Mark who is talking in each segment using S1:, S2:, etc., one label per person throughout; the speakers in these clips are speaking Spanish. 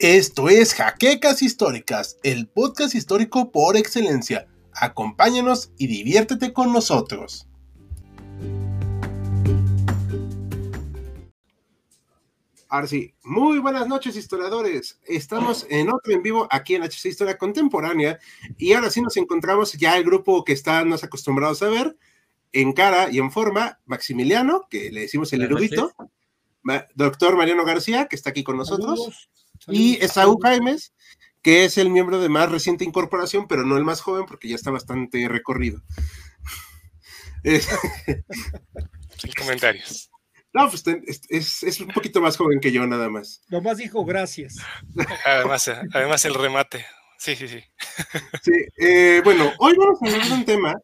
S1: Esto es Jaquecas Históricas, el podcast histórico por excelencia. Acompáñanos y diviértete con nosotros. Ahora sí, muy buenas noches historiadores. Estamos en otro en vivo aquí en HC Historia Contemporánea y ahora sí nos encontramos ya el grupo que están más acostumbrados a ver en cara y en forma, Maximiliano, que le decimos el erudito, doctor Mariano García, que está aquí con nosotros, y Esaú Jaimes, que es el miembro de más reciente incorporación, pero no el más joven, porque ya está bastante recorrido.
S2: Sin comentarios.
S1: No, pues es, un poquito más joven que yo, nada más.
S3: Nomás dijo gracias.
S2: Además, además el remate. Sí, sí, sí.
S1: sí eh, bueno, hoy vamos a hablar de un tema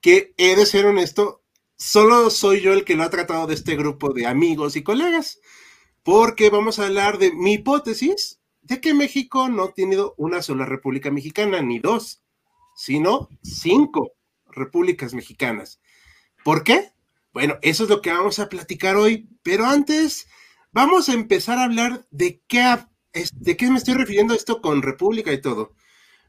S1: que he de ser honesto, solo soy yo el que lo ha tratado de este grupo de amigos y colegas porque vamos a hablar de mi hipótesis de que México no ha tenido una sola república mexicana, ni dos, sino cinco repúblicas mexicanas. ¿Por qué? Bueno, eso es lo que vamos a platicar hoy, pero antes vamos a empezar a hablar de qué, de qué me estoy refiriendo esto con república y todo.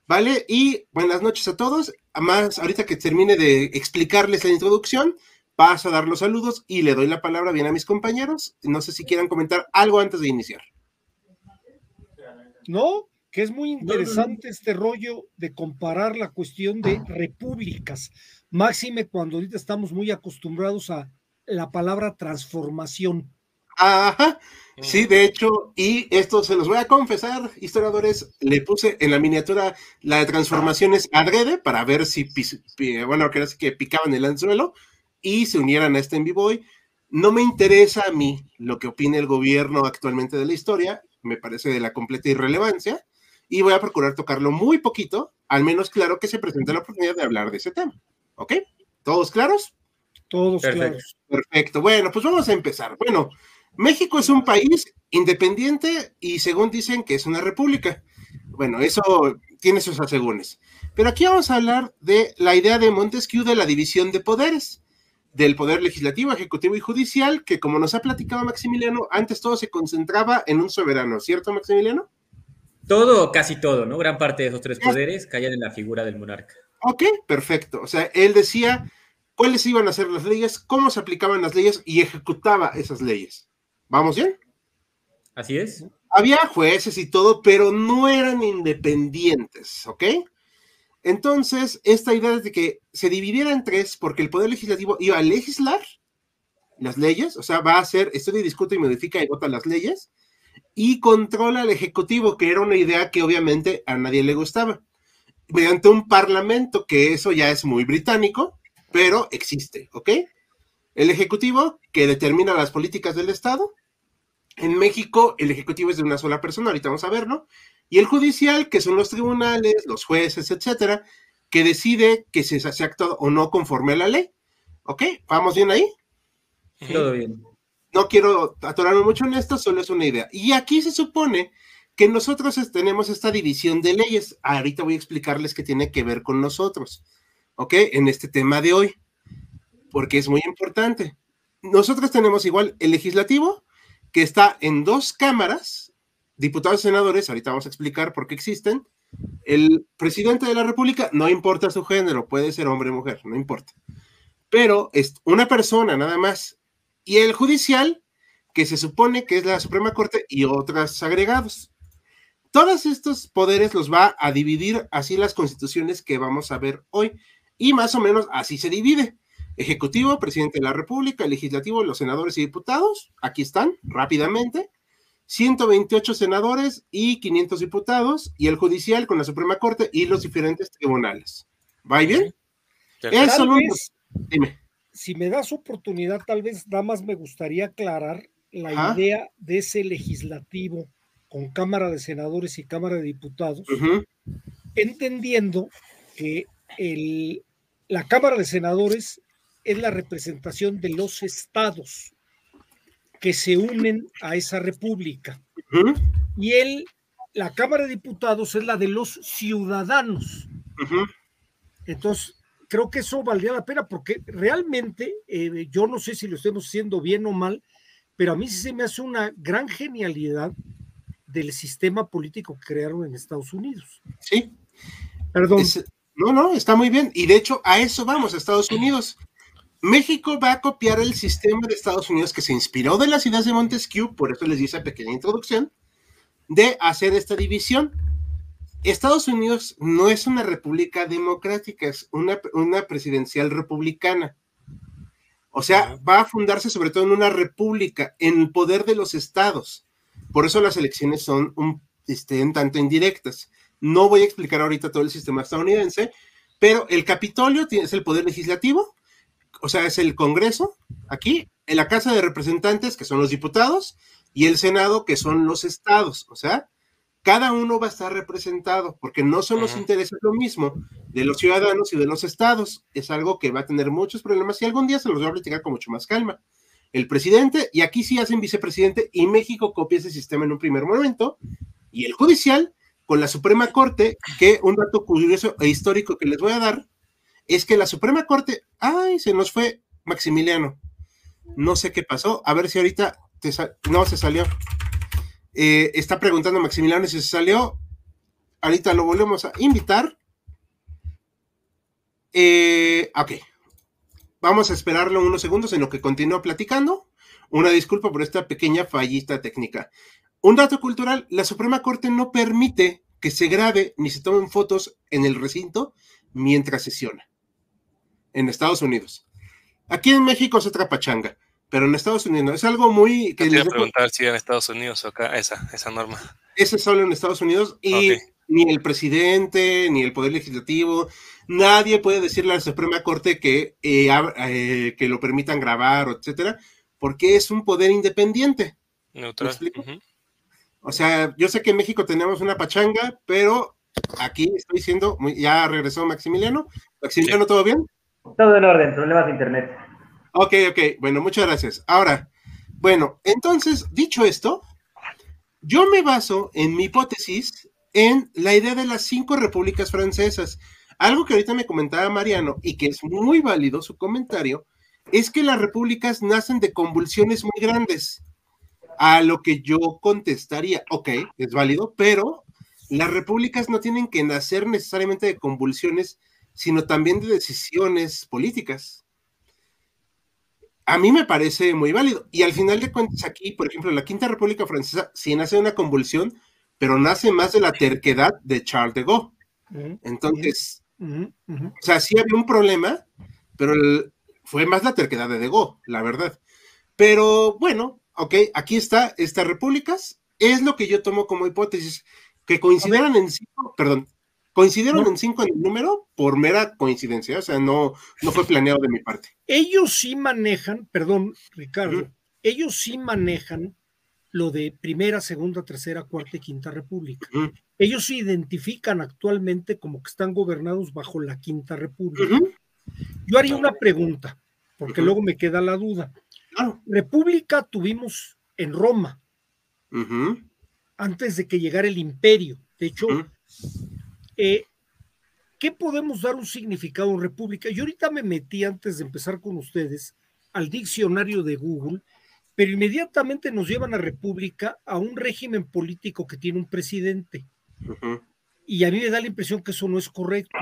S1: ¿Vale? Y buenas noches a todos. Además, ahorita que termine de explicarles la introducción, paso a dar los saludos y le doy la palabra bien a mis compañeros. No sé si quieran comentar algo antes de iniciar.
S3: No, que es muy interesante este rollo de comparar la cuestión de repúblicas, máxime cuando ahorita estamos muy acostumbrados a la palabra transformación.
S1: Ajá, sí, de hecho, y esto se los voy a confesar, historiadores, le puse en la miniatura la de transformaciones adrede para ver si, bueno, que que picaban el anzuelo, y se unieran a este en vivo No me interesa a mí lo que opine el gobierno actualmente de la historia, me parece de la completa irrelevancia, y voy a procurar tocarlo muy poquito, al menos claro que se presente la oportunidad de hablar de ese tema. ¿Ok? ¿Todos claros?
S3: Todos claros.
S1: Perfecto. Bueno, pues vamos a empezar. Bueno, México es un país independiente y según dicen que es una república. Bueno, eso tiene sus asegúnes. Pero aquí vamos a hablar de la idea de Montesquieu de la división de poderes del Poder Legislativo, Ejecutivo y Judicial, que como nos ha platicado Maximiliano, antes todo se concentraba en un soberano, ¿cierto, Maximiliano?
S4: Todo, casi todo, ¿no? Gran parte de esos tres poderes caían en la figura del monarca.
S1: Ok, perfecto. O sea, él decía cuáles iban a ser las leyes, cómo se aplicaban las leyes y ejecutaba esas leyes. ¿Vamos bien?
S4: Así es.
S1: Había jueces y todo, pero no eran independientes, ¿ok? Entonces, esta idea de que se dividiera en tres porque el Poder Legislativo iba a legislar las leyes, o sea, va a hacer, estudia, discute y modifica y vota las leyes, y controla al Ejecutivo, que era una idea que obviamente a nadie le gustaba, mediante un parlamento, que eso ya es muy británico, pero existe, ¿ok? El Ejecutivo, que determina las políticas del Estado. En México, el Ejecutivo es de una sola persona, ahorita vamos a verlo, y el judicial, que son los tribunales, los jueces, etcétera, que decide que se hace acto o no conforme a la ley. ¿Ok? ¿Vamos bien ahí?
S4: Todo bien.
S1: No quiero atorarme mucho en esto, solo es una idea. Y aquí se supone que nosotros tenemos esta división de leyes. Ahorita voy a explicarles qué tiene que ver con nosotros, ¿ok? En este tema de hoy, porque es muy importante. Nosotros tenemos igual el legislativo, que está en dos cámaras, diputados y senadores, ahorita vamos a explicar por qué existen. El presidente de la República, no importa su género, puede ser hombre o mujer, no importa. Pero es una persona nada más. Y el judicial, que se supone que es la Suprema Corte y otros agregados. Todos estos poderes los va a dividir así las constituciones que vamos a ver hoy. Y más o menos así se divide. Ejecutivo, presidente de la República, legislativo, los senadores y diputados, aquí están rápidamente. 128 senadores y 500 diputados, y el judicial con la Suprema Corte y los diferentes tribunales. ¿Va bien?
S3: Eso Dime. Si me das oportunidad, tal vez nada más me gustaría aclarar la idea de ese legislativo con Cámara de Senadores y Cámara de Diputados, entendiendo que el, la Cámara de Senadores es la representación de los estados, que se unen a esa república. Y él, la Cámara de Diputados es la de los ciudadanos. Entonces, creo que eso valdría la pena porque realmente, eh, yo no sé si lo estemos haciendo bien o mal, pero a mí sí se me hace una gran genialidad del sistema político que crearon en Estados Unidos.
S1: Sí. Perdón. no, no, está muy bien. Y de hecho, a eso vamos, a Estados Unidos. México va a copiar el sistema de Estados Unidos que se inspiró de las ideas de Montesquieu, por eso les di esa pequeña introducción, de hacer esta división. Estados Unidos no es una república democrática, es una, una presidencial republicana. O sea, va a fundarse sobre todo en una república, en el poder de los estados. Por eso las elecciones son un, este, en tanto indirectas. No voy a explicar ahorita todo el sistema estadounidense, pero el Capitolio es el poder legislativo, o sea, es el Congreso, aquí, en la Casa de Representantes, que son los diputados, y el Senado, que son los estados. O sea, cada uno va a estar representado, porque no son los intereses lo mismo de los ciudadanos y de los estados. Es algo que va a tener muchos problemas y algún día se los voy a platicar con mucho más calma. El presidente, y aquí sí hacen vicepresidente, y México copia ese sistema en un primer momento, y el judicial con la Suprema Corte, que un dato curioso e histórico que les voy a dar, es que la Suprema Corte, ay, se nos fue Maximiliano. No sé qué pasó. A ver si ahorita no se salió. Eh, está preguntando Maximiliano si se salió. Ahorita lo volvemos a invitar. Eh, ok. Vamos a esperarlo unos segundos en lo que continúa platicando. Una disculpa por esta pequeña fallita técnica. Un dato cultural, la Suprema Corte no permite que se grabe ni se tomen fotos en el recinto mientras sesiona en Estados Unidos. Aquí en México es otra pachanga, pero en Estados Unidos es algo muy...
S2: Que Quería preguntar si en Estados Unidos o acá esa, esa norma.
S1: Ese es solo en Estados Unidos y ni el presidente, ni el Poder Legislativo, nadie puede decirle a la Suprema Corte que, eh, eh, que lo permitan grabar, etcétera, porque es un poder independiente. Neutral. O sea, yo sé que en México tenemos una pachanga, pero aquí estoy diciendo, ya regresó Maximiliano. Maximiliano, ¿todo bien?
S5: Todo en orden, problemas de internet.
S1: Ok, ok, bueno, muchas gracias. Ahora, bueno, entonces, dicho esto, yo me baso en mi hipótesis en la idea de las cinco repúblicas francesas. Algo que ahorita me comentaba Mariano y que es muy válido su comentario, es que las repúblicas nacen de convulsiones muy grandes. A lo que yo contestaría, ok, es válido, pero las repúblicas no tienen que nacer necesariamente de convulsiones sino también de decisiones políticas. A mí me parece muy válido. Y al final de cuentas, aquí, por ejemplo, la Quinta República Francesa sí nace una convulsión, pero nace más de la terquedad de Charles de Gaulle. Entonces, o sea, sí había un problema, pero fue más la terquedad de de Gaulle, la verdad. Pero bueno, ok, aquí está, estas repúblicas, es lo que yo tomo como hipótesis, que coincidieran en sí, perdón, Coincidieron en cinco en el número por mera coincidencia, o sea, no, no fue planeado de mi parte.
S3: Ellos sí manejan, perdón, Ricardo, ellos sí manejan lo de primera, segunda, tercera, cuarta y quinta república. Ellos se identifican actualmente como que están gobernados bajo la quinta república. Yo haría una pregunta, porque luego me queda la duda. República tuvimos en Roma, antes de que llegara el imperio. De hecho, eh, ¿Qué podemos dar un significado a república? Yo ahorita me metí antes de empezar con ustedes al diccionario de Google, pero inmediatamente nos llevan a república a un régimen político que tiene un presidente. Y a mí me da la impresión que eso no es correcto,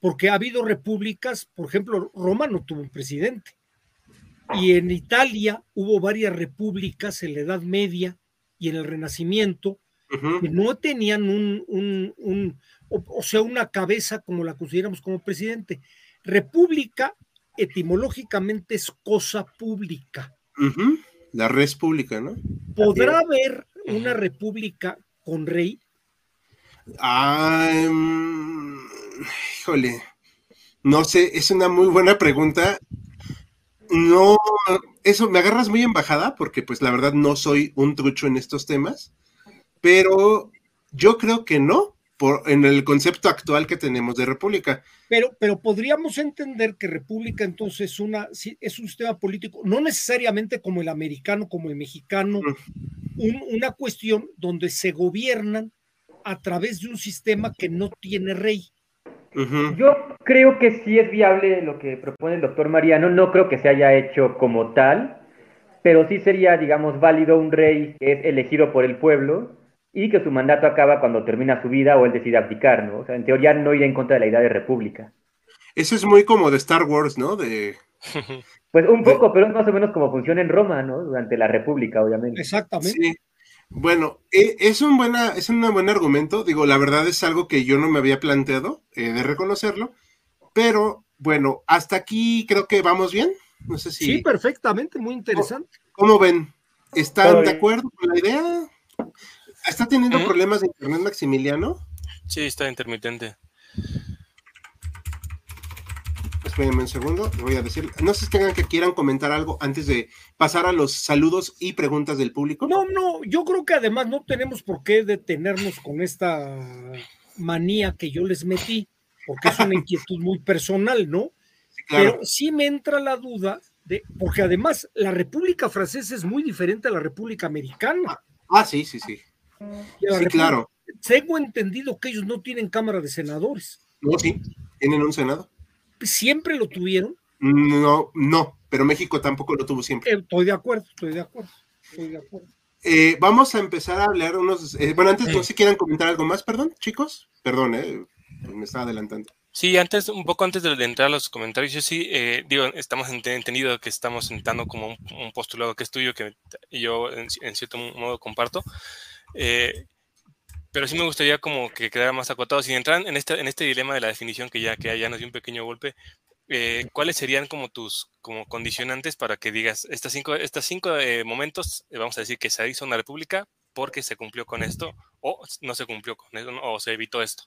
S3: porque ha habido repúblicas, por ejemplo, Roma no tuvo un presidente. Y en Italia hubo varias repúblicas en la Edad Media y en el Renacimiento que no tenían un, o, sea, una cabeza como la consideramos como presidente. República, etimológicamente, es cosa pública.
S1: La res pública, ¿no?
S3: ¿Podrá haber una república con rey?
S1: Ah, híjole, no sé, es una muy buena pregunta. No, eso me agarras muy embajada porque pues la verdad no soy un trucho en estos temas, pero yo creo que no, en el concepto actual que tenemos de república.
S3: Pero, pero podríamos entender que república entonces es, una, es un sistema político, no necesariamente como el americano, como el mexicano, una cuestión donde se gobiernan a través de un sistema que no tiene rey.
S5: Yo creo que sí es viable lo que propone el doctor Mariano, no creo que se haya hecho como tal, pero sí sería, digamos, válido un rey que es elegido por el pueblo y que su mandato acaba cuando termina su vida o él decide abdicar, ¿no? O sea, en teoría no iría en contra de la idea de república.
S1: Eso es muy como de Star Wars, ¿no? De...
S5: Pues un poco, pero es más o menos como funciona en Roma, ¿no? Durante la república, obviamente.
S3: Exactamente. Sí.
S1: Bueno, e, es un, buena, es un buen argumento. Digo, la verdad es algo que yo no me había planteado, eh, de reconocerlo. Pero bueno, hasta aquí creo que vamos bien. No sé si.
S3: Sí, perfectamente, muy interesante.
S1: ¿Cómo, ven? ¿Están de acuerdo con la idea? ¿Está teniendo problemas de internet, Maximiliano?
S2: Sí, está intermitente.
S1: Espérenme un segundo, voy a decir. No sé si tengan que quieran comentar algo antes de pasar a los saludos y preguntas del público.
S3: No, no, yo creo que además no tenemos por qué detenernos con esta manía que yo les metí, porque es una inquietud muy personal, ¿no? Pero sí me entra la duda de, porque además la República Francesa es muy diferente a la República Americana.
S1: Ah, sí, sí, sí. Sí, claro.
S3: Tengo entendido que ellos no tienen Cámara de Senadores.
S1: No, sí, tienen un Senado.
S3: ¿Siempre lo tuvieron?
S1: No, no, pero México tampoco lo tuvo siempre.
S3: Eh, estoy de acuerdo, estoy de acuerdo, estoy de acuerdo.
S1: Eh, vamos a empezar a hablar unos. Eh, bueno, antes, no sé si quieran comentar algo más, perdón, chicos. Perdón, me estaba adelantando.
S2: Sí, antes, un poco antes de, entrar a los comentarios, yo sí, digo, estamos entendido que estamos sentando como un, postulado que es tuyo, que yo en, cierto modo comparto. Pero sí me gustaría como que quedara más acotado. Sin entrar en este, en este dilema de la definición que ya, que ya nos dio un pequeño golpe, eh, ¿cuáles serían como tus como condicionantes para que digas estas cinco, estos cinco eh, momentos, eh, vamos a decir que se hizo una república porque se cumplió con esto o no se cumplió con esto o se evitó esto?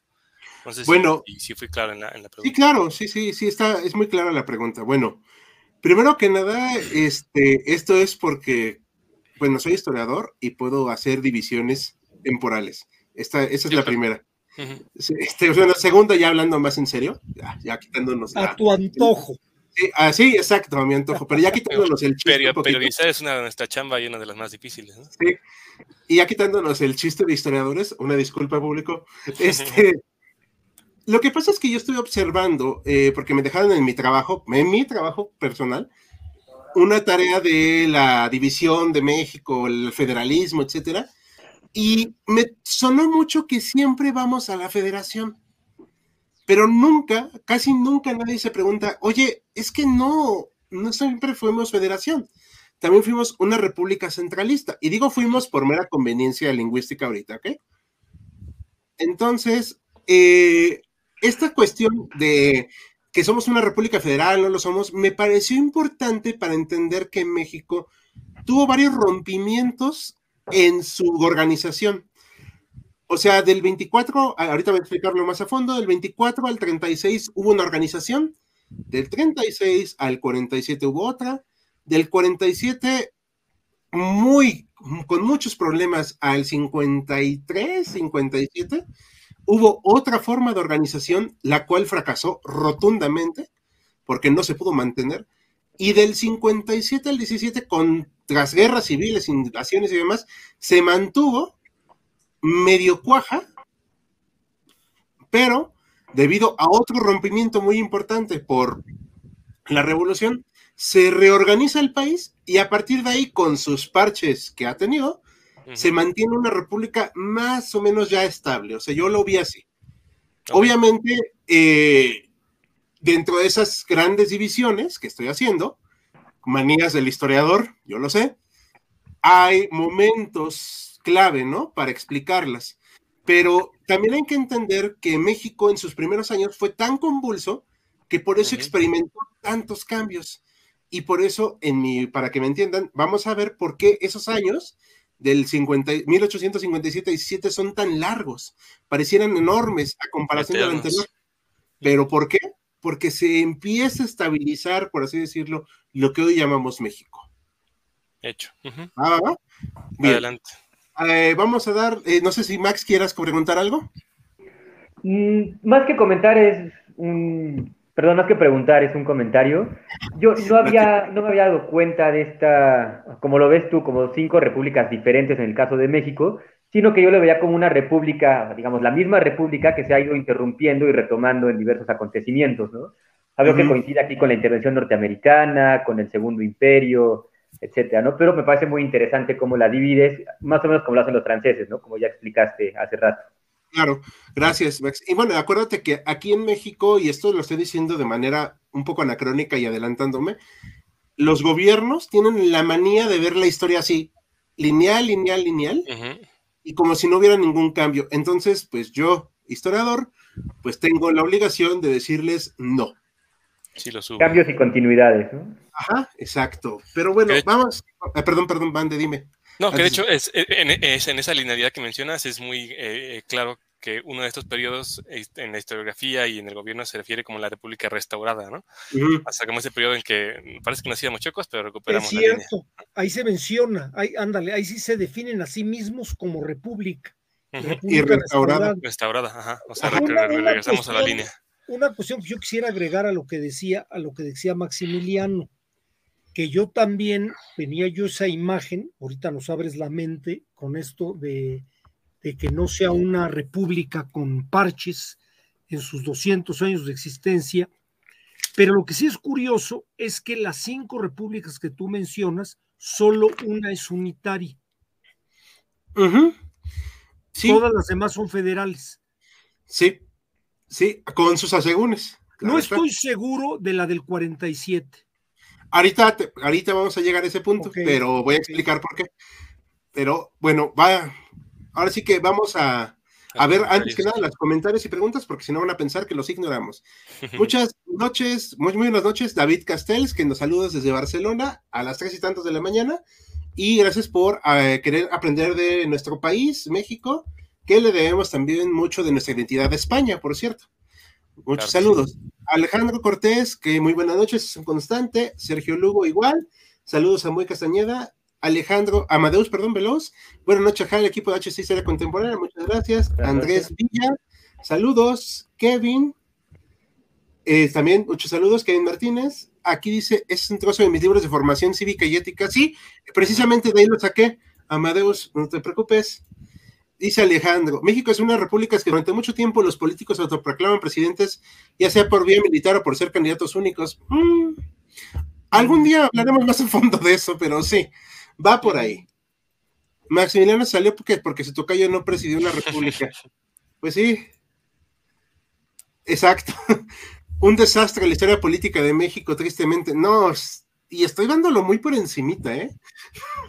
S1: Bueno,
S2: si, si fui claro en la, en la, pregunta.
S1: Sí, claro, sí, sí, sí, está, es muy clara la pregunta. Bueno, primero que nada, este, esto es porque, bueno, soy historiador y puedo hacer divisiones temporales. Esta, esa es la primera. Este, la segunda, ya hablando más en serio, ya, quitándonos.
S3: A tu antojo.
S1: Sí, ah, sí, exacto, a mi antojo, pero ya quitándonos el
S2: chiste. Pero, periodizar es una de nuestra chamba y una de las más difíciles.
S1: Sí, y ya quitándonos el chiste de historiadores, una disculpa público. Este, lo que pasa es que yo estoy observando, eh, porque me dejaron en mi trabajo, en mi trabajo personal, una tarea de la división de México, el federalismo, etcétera y me sonó mucho que siempre vamos a la federación, pero nunca, casi nunca nadie se pregunta, oye, es que no, no siempre fuimos federación, también fuimos una república centralista. Y digo fuimos por mera conveniencia lingüística ahorita, ¿ok? Entonces, eh, esta cuestión de que somos una república federal, no lo somos, me pareció importante para entender que México tuvo varios rompimientos en su organización. O sea, del 24, ahorita voy a explicarlo más a fondo, del 24 al 36 hubo una organización, del 36 al 47 hubo otra, del 47 muy, con muchos problemas al 53, 57, hubo otra forma de organización, la cual fracasó rotundamente, porque no se pudo mantener, y del 57 al 17, con las guerras civiles, invasiones y demás, se mantuvo medio cuaja, pero debido a otro rompimiento muy importante por la revolución, se reorganiza el país y a partir de ahí, con sus parches que ha tenido, se mantiene una república más o menos ya estable. O sea, yo lo vi así. Obviamente, eh, dentro de esas grandes divisiones que estoy haciendo, manías del historiador, yo lo sé, hay momentos clave, ¿no? Para explicarlas. Pero también hay que entender que México en sus primeros años fue tan convulso que por eso experimentó tantos cambios. Y por eso, en mi, para que me entiendan, vamos a ver por qué esos años del 50, 1857-17 son tan largos. Parecieran enormes a comparación del anterior. ¿Pero por qué? porque se empieza a estabilizar, por así decirlo, lo que hoy llamamos México.
S2: Hecho.
S1: Ah, Adelante. Eh, vamos a dar, eh, no sé si Max quieras preguntar algo.
S5: Mm, más que comentar es un, perdón, más que preguntar es un comentario. Yo no había, no me había dado cuenta de esta, como lo ves tú, como cinco repúblicas diferentes en el caso de México, sino que yo lo veía como una república, digamos, la misma república que se ha ido interrumpiendo y retomando en diversos acontecimientos, ¿no? Algo que coincide aquí con la intervención norteamericana, con el Segundo Imperio, etcétera, ¿no? Pero me parece muy interesante cómo la divides, más o menos como lo hacen los franceses, ¿no? Como ya explicaste hace rato.
S1: Claro, gracias, Max. Y bueno, acuérdate que aquí en México, y esto lo estoy diciendo de manera un poco anacrónica y adelantándome, los gobiernos tienen la manía de ver la historia así, lineal, lineal, lineal, y como si no hubiera ningún cambio. Entonces, pues yo, historiador, pues tengo la obligación de decirles no.
S2: Sí, lo subo.
S5: Cambios y continuidades, ¿no?
S1: Ajá, exacto. Pero bueno, vamos. Eh, perdón, perdón, Bande, dime.
S2: No, que de hecho es, en, esa linealidad que mencionas es muy eh, eh, claro que uno de estos periodos en la historiografía y en el gobierno se refiere como la República restaurada, ¿no? Hasta como ese periodo en que parece que no hacíamos chocos, pero recuperamos
S3: es cierto, ahí se menciona, ahí, ándale, ahí sí se definen a sí mismos como república.
S1: y restaurada.
S2: Restaurada, ajá. O sea, regresamos a la línea.
S3: Una cuestión que yo quisiera agregar a lo que decía, a lo que decía Maximiliano que yo también tenía yo esa imagen, ahorita nos abres la mente con esto de, que no sea una república con parches en sus 200 años de existencia, pero lo que sí es curioso es que las cinco repúblicas que tú mencionas, solo una es unitaria. Todas las demás son federales.
S1: Sí, sí, con sus asegúnes.
S3: No estoy seguro de la del 47.
S1: Ahorita, ahorita vamos a llegar a ese punto, pero voy a explicar por qué. Pero bueno, va, ahora sí que vamos a, a ver antes que nada los comentarios y preguntas, porque si no van a pensar que los ignoramos. Muchas noches, muy, muy buenas noches, David Castells, que nos saluda desde Barcelona a las tres y tantos de la mañana. Y gracias por eh, querer aprender de nuestro país, México, que le debemos también mucho de nuestra identidad de España, por cierto. Muchos saludos. Alejandro Cortés, que muy buenas noches, es un constante. Sergio Lugo, igual. Saludos a Muy Castañeda. Alejandro, Amadeus, perdón, Veloz. Buenas noches, al equipo de HC Historia Contemporánea, muchas gracias. Andrés Villa, saludos. Kevin, eh, también muchos saludos. Kevin Martínez, aquí dice, es un trozo de mis libros de formación cívica y ética. Sí, precisamente de ahí lo saqué. Amadeus, no te preocupes. Dice Alejandro, México es una república que durante mucho tiempo los políticos autoproclaman presidentes, ya sea por vía militar o por ser candidatos únicos. Mm, algún día hablaremos más a fondo de eso, pero sí, va por ahí. Maximiliano salió porque, porque su tocayo no presidió una república. Pues sí. Exacto. Un desastre la historia política de México, tristemente. No, y estoy dándolo muy por encimita, ¿eh?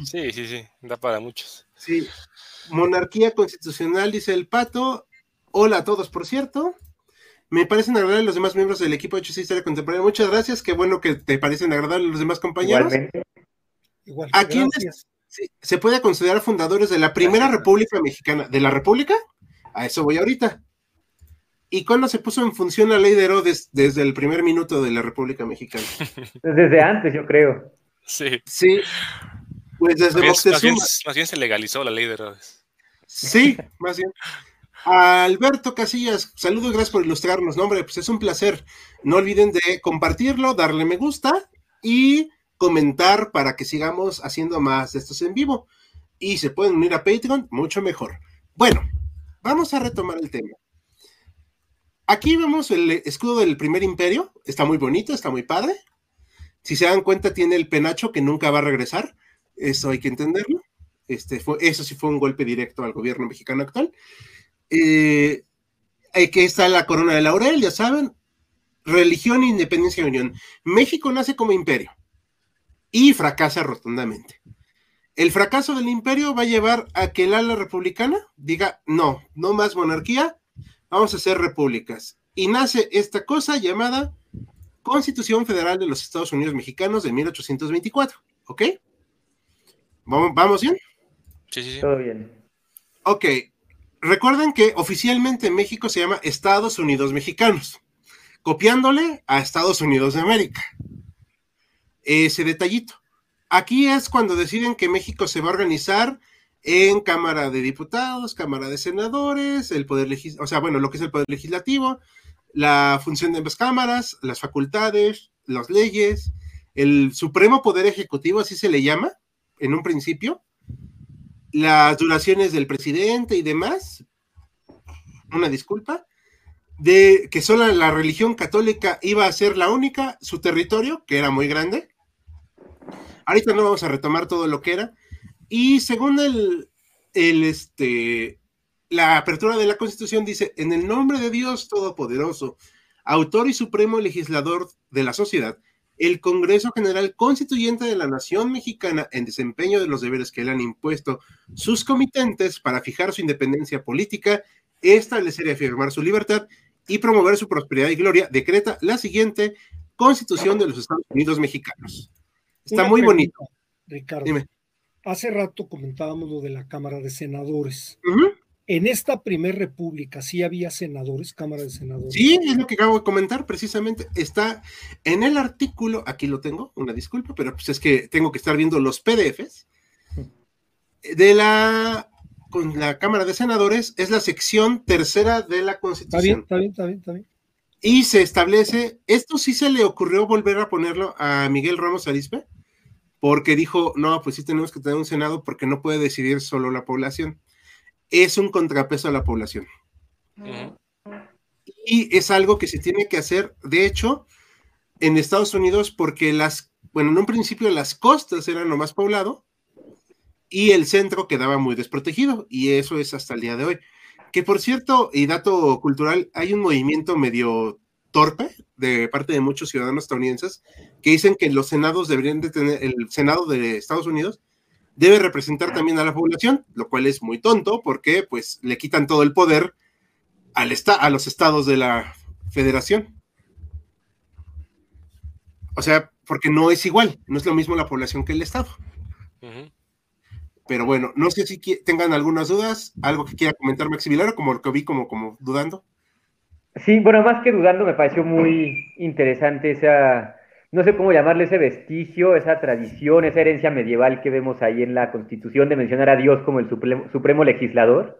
S2: Sí, sí, sí, da para muchos.
S1: Sí, Monarquía constitucional, dice el pato. Hola a todos, por cierto. Me parecen agradables los demás miembros del equipo de HC Historia Contemporánea. Muchas gracias. Qué bueno que te parecen agradables los demás compañeros. Igual, ¿A quiénes se puede considerar fundadores de la primera República Mexicana? ¿De la República? A eso voy ahorita. ¿Y cuándo se puso en función la ley de Herodes desde el primer minuto de la República Mexicana?
S5: Desde antes, yo creo.
S2: Sí.
S1: Sí. Pues desde
S2: más bien, más bien, se legalizó la ley de Herodes.
S1: Sí, más bien. Alberto Casillas, saludos, gracias por ilustrarnos. No, hombre, pues es un placer. No olviden de compartirlo, darle me gusta y comentar para que sigamos haciendo más de estos en vivo. Y se pueden unir a Patreon, mucho mejor. Bueno, vamos a retomar el tema. Aquí vemos el escudo del primer imperio. Está muy bonito, está muy padre. Si se dan cuenta, tiene el penacho que nunca va a regresar. Eso hay que entenderlo. Este fue, eso sí fue un golpe directo al gobierno mexicano actual. Eh, aquí está la corona de laurel, ya saben. Religión, independencia y unión. México nace como imperio y fracasa rotundamente. El fracaso del imperio va a llevar a que el ala republicana diga, no, no más monarquía, vamos a ser repúblicas. Y nace esta cosa llamada Constitución Federal de los Estados Unidos Mexicanos de 1824, ¿ok? ¿Vamos, bien?
S2: Sí, sí, sí.
S5: Todo bien.
S1: Ok. Recuerden que oficialmente México se llama Estados Unidos Mexicanos, copiándole a Estados Unidos de América. Ese detallito. Aquí es cuando deciden que México se va a organizar en Cámara de Diputados, Cámara de Senadores, el Poder Legislativo, o sea, bueno, lo que es el Poder Legislativo, la función de ambas cámaras, las facultades, las leyes, el Supremo Poder Ejecutivo, así se le llama, en un principio, las duraciones del presidente y demás, una disculpa, de que solo la religión católica iba a ser la única, su territorio, que era muy grande, ahorita no vamos a retomar todo lo que era. Y según el, el este, la apertura de la Constitución dice, en el nombre de Dios Todopoderoso, autor y supremo legislador de la sociedad, el Congreso General Constituyente de la Nación Mexicana, en desempeño de los deberes que le han impuesto sus comitentes para fijar su independencia política, establecer y afirmar su libertad y promover su prosperidad y gloria, decreta la siguiente Constitución de los Estados Unidos Mexicanos. Está muy bonito.
S3: Ricardo, hace rato comentábamos lo de la Cámara de Senadores. En esta primer república sí había senadores, Cámara de Senadores.
S1: Sí, es lo que acabo de comentar precisamente. Está en el artículo, aquí lo tengo, una disculpa, pero pues es que tengo que estar viendo los PDFs de la con la Cámara de Senadores, es la sección tercera de la Constitución.
S3: Está bien, está bien, está bien,
S1: Y se establece, esto sí se le ocurrió volver a ponerlo a Miguel Ramos Arispe, porque dijo, no, pues sí tenemos que tener un Senado porque no puede decidir solo la población es un contrapeso a la población. Y es algo que se tiene que hacer, de hecho, en Estados Unidos, porque las, bueno, en un principio las costas eran lo más poblado y el centro quedaba muy desprotegido, y eso es hasta el día de hoy. Que por cierto, y dato cultural, hay un movimiento medio torpe de parte de muchos ciudadanos estadounidenses que dicen que los senados deberían de tener, el Senado de Estados Unidos debe representar también a la población, lo cual es muy tonto porque pues le quitan todo el poder al a los estados de la federación. O sea, porque no es igual, no es lo mismo la población que el estado. Pero bueno, no sé si tengan algunas dudas, algo que quiera comentar Maxi Vilaro, como lo que vi como, como dudando.
S5: Sí, bueno, más que dudando, me pareció muy interesante esa no sé cómo llamarle ese vestigio, esa tradición, esa herencia medieval que vemos ahí en la Constitución de mencionar a Dios como el supremo, legislador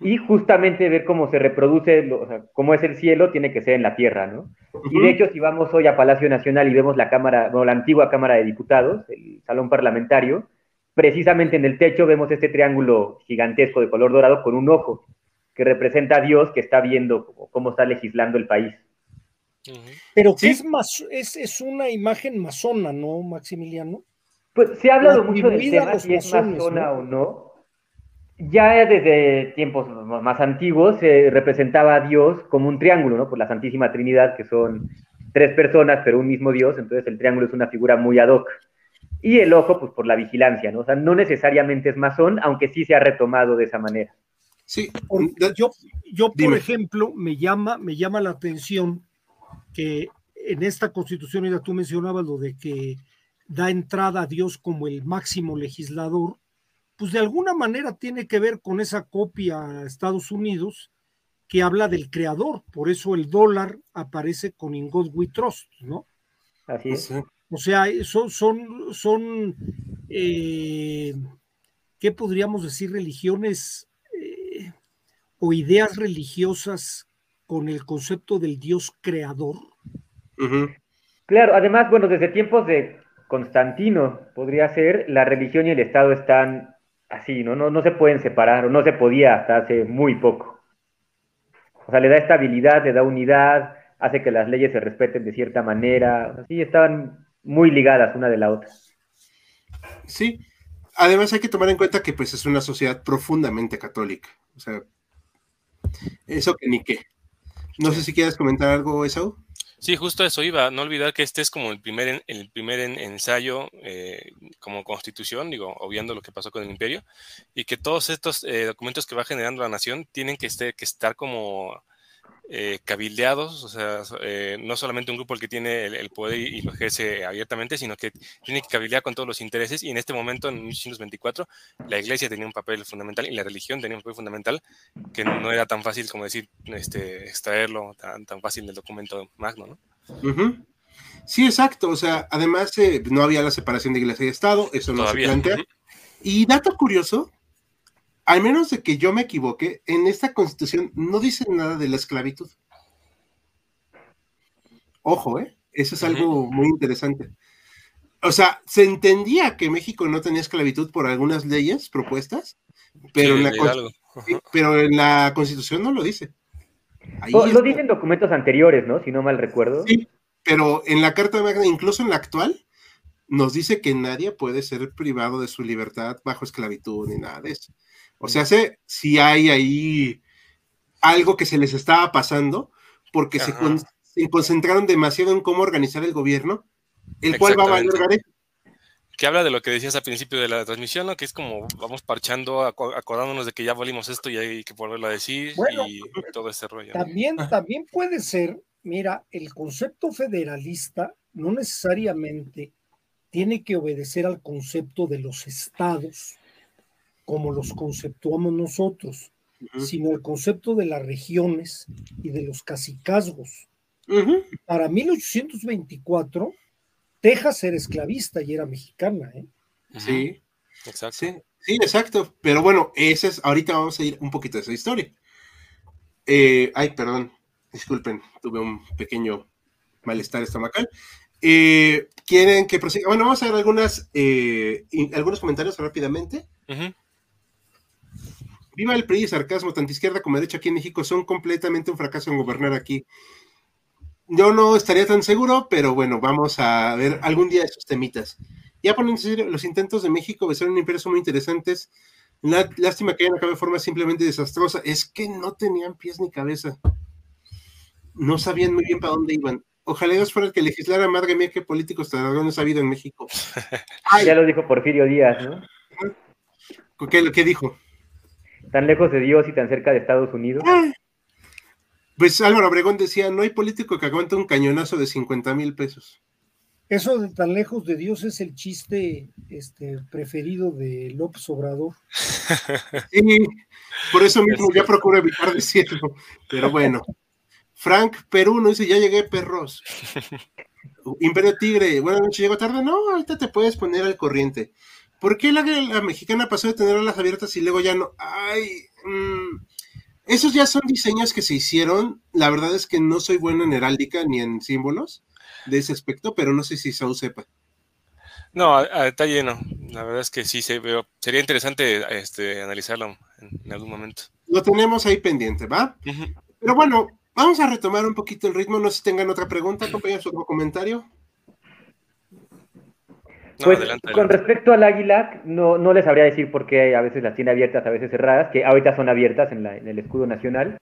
S5: y justamente ver cómo se reproduce, o sea, cómo es el cielo, tiene que ser en la tierra, ¿no? Y de hecho, si vamos hoy a Palacio Nacional y vemos la Cámara, bueno, la antigua Cámara de Diputados, el salón parlamentario, precisamente en el techo vemos este triángulo gigantesco de color dorado con un ojo que representa a Dios que está viendo cómo está legislando el país.
S3: Pero que es, más, es, una imagen masona, ¿no, Maximiliano?
S5: Pues se ha hablado mucho del tema si es masona o no. Ya desde tiempos más antiguos se representaba a Dios como un triángulo, ¿no? Por la Santísima Trinidad, que son tres personas, pero un mismo Dios, entonces el triángulo es una figura muy ad hoc. Y el ojo, pues por la vigilancia, ¿no? O sea, no necesariamente es masón, aunque sí se ha retomado de esa manera.
S3: Sí. yo, yo por ejemplo, me llama, me llama la atención que en esta constitución, ya tú mencionabas lo de que da entrada a Dios como el máximo legislador, pues de alguna manera tiene que ver con esa copia a Estados Unidos que habla del creador, por eso el dólar aparece con In God We Trust, ¿no?
S5: Así es.
S3: O sea, son, son, son eh, ¿qué podríamos decir? Religiones eh, o ideas religiosas con el concepto del Dios creador.
S5: Claro, además, bueno, desde tiempos de Constantino podría ser, la religión y el Estado están así, ¿no? No, no se pueden separar, o no se podía hasta hace muy poco. O sea, le da estabilidad, le da unidad, hace que las leyes se respeten de cierta manera, así estaban muy ligadas una de la otra.
S1: Sí, además hay que tomar en cuenta que pues es una sociedad profundamente católica, o sea, eso que ni qué. No sé si quieres comentar algo, Esau.
S2: Sí, justo eso iba. No olvidar que este es como el primer, el primer ensayo eh, como constitución, digo, obviando lo que pasó con el imperio, y que todos estos eh, documentos que va generando la nación tienen que, este, que estar como eh, cabildeados, o sea, eh, no solamente un grupo el que tiene el, poder y, lo ejerce abiertamente, sino que tiene que cabildear con todos los intereses y en este momento, en 1824, la iglesia tenía un papel fundamental y la religión tenía un papel fundamental que no, era tan fácil como decir, este, extraerlo tan, tan fácil del documento magno, ¿no?
S1: Sí, exacto, o sea, además eh, no había la separación de iglesia y Estado, eso no se plantea. Y dato curioso, al menos de que yo me equivoque, en esta constitución no dice nada de la esclavitud. Ojo, ¿eh? Eso es algo muy interesante. O sea, se entendía que México no tenía esclavitud por algunas leyes propuestas, pero, en, la pero en la constitución no lo dice.
S5: lo dicen documentos anteriores, ¿no? Si no mal recuerdo.
S1: Sí, pero en la Carta Magna, incluso en la actual, nos dice que nadie puede ser privado de su libertad bajo esclavitud ni nada de eso. O sea, si hay ahí algo que se les estaba pasando porque se, concentraron demasiado en cómo organizar el gobierno, el cual va a valer
S2: que habla de lo que decías al principio de la transmisión, ¿no? que es como vamos parchando, acordándonos de que ya volvimos esto y hay que volverlo a decir y todo ese rollo.
S3: También, también puede ser, mira, el concepto federalista no necesariamente tiene que obedecer al concepto de los estados como los conceptuamos nosotros, sino el concepto de las regiones y de los cacicazgos. Para 1824, Texas era esclavista y era mexicana, ¿eh?
S1: Sí, exacto. Sí, exacto. Pero bueno, ese es, ahorita vamos a ir un poquito de esa historia. Eh, ay, perdón, disculpen, tuve un pequeño malestar estomacal. Eh, ¿Quieren que prosiga? Bueno, vamos a ver algunas, eh, algunos comentarios rápidamente. Viva el PRI y sarcasmo, tanto izquierda como derecha aquí en México son completamente un fracaso en gobernar aquí. Yo no estaría tan seguro, pero bueno, vamos a ver algún día esos temitas. Ya ponen serio, los intentos de México de ser un imperio son muy interesantes. lástima que hayan acabado de forma simplemente desastrosa. Es que no tenían pies ni cabeza. No sabían muy bien para dónde iban. Ojalá Dios fuera el que legislara, madre mía, qué políticos ha habido en México.
S5: Ya lo dijo Porfirio Díaz, ¿no?
S1: ¿Qué, ¿Qué dijo?
S5: Tan lejos de Dios y tan cerca de Estados Unidos. Ah.
S1: Pues Álvaro Obregón decía, no hay político que aguante un cañonazo de 50 mil pesos.
S3: Eso de tan lejos de Dios es el chiste este, preferido de López Obrador.
S1: Sí, por eso mismo ya procuro evitar decirlo. Pero bueno. Frank Perú no dice, ya llegué, perros. Imperio Tigre, buenas noches, ¿llego tarde? No, ahorita te puedes poner al corriente. ¿Por qué la, mexicana pasó de tener alas abiertas y luego ya no? Ay, mm, esos ya son diseños que se hicieron. La verdad es que no soy bueno en heráldica ni en símbolos de ese aspecto, pero no sé si Saúl sepa.
S2: No, a, detalle no. La verdad es que sí, se, sería interesante este, analizarlo en, algún momento.
S1: Lo tenemos ahí pendiente, ¿va? Pero bueno, vamos a retomar un poquito el ritmo. No sé si tengan otra pregunta, compañeros, otro comentario
S5: pues con respecto al águila, no, no les sabría decir por qué a veces las tiene abiertas, a veces cerradas, que ahorita son abiertas en, la, en el escudo nacional,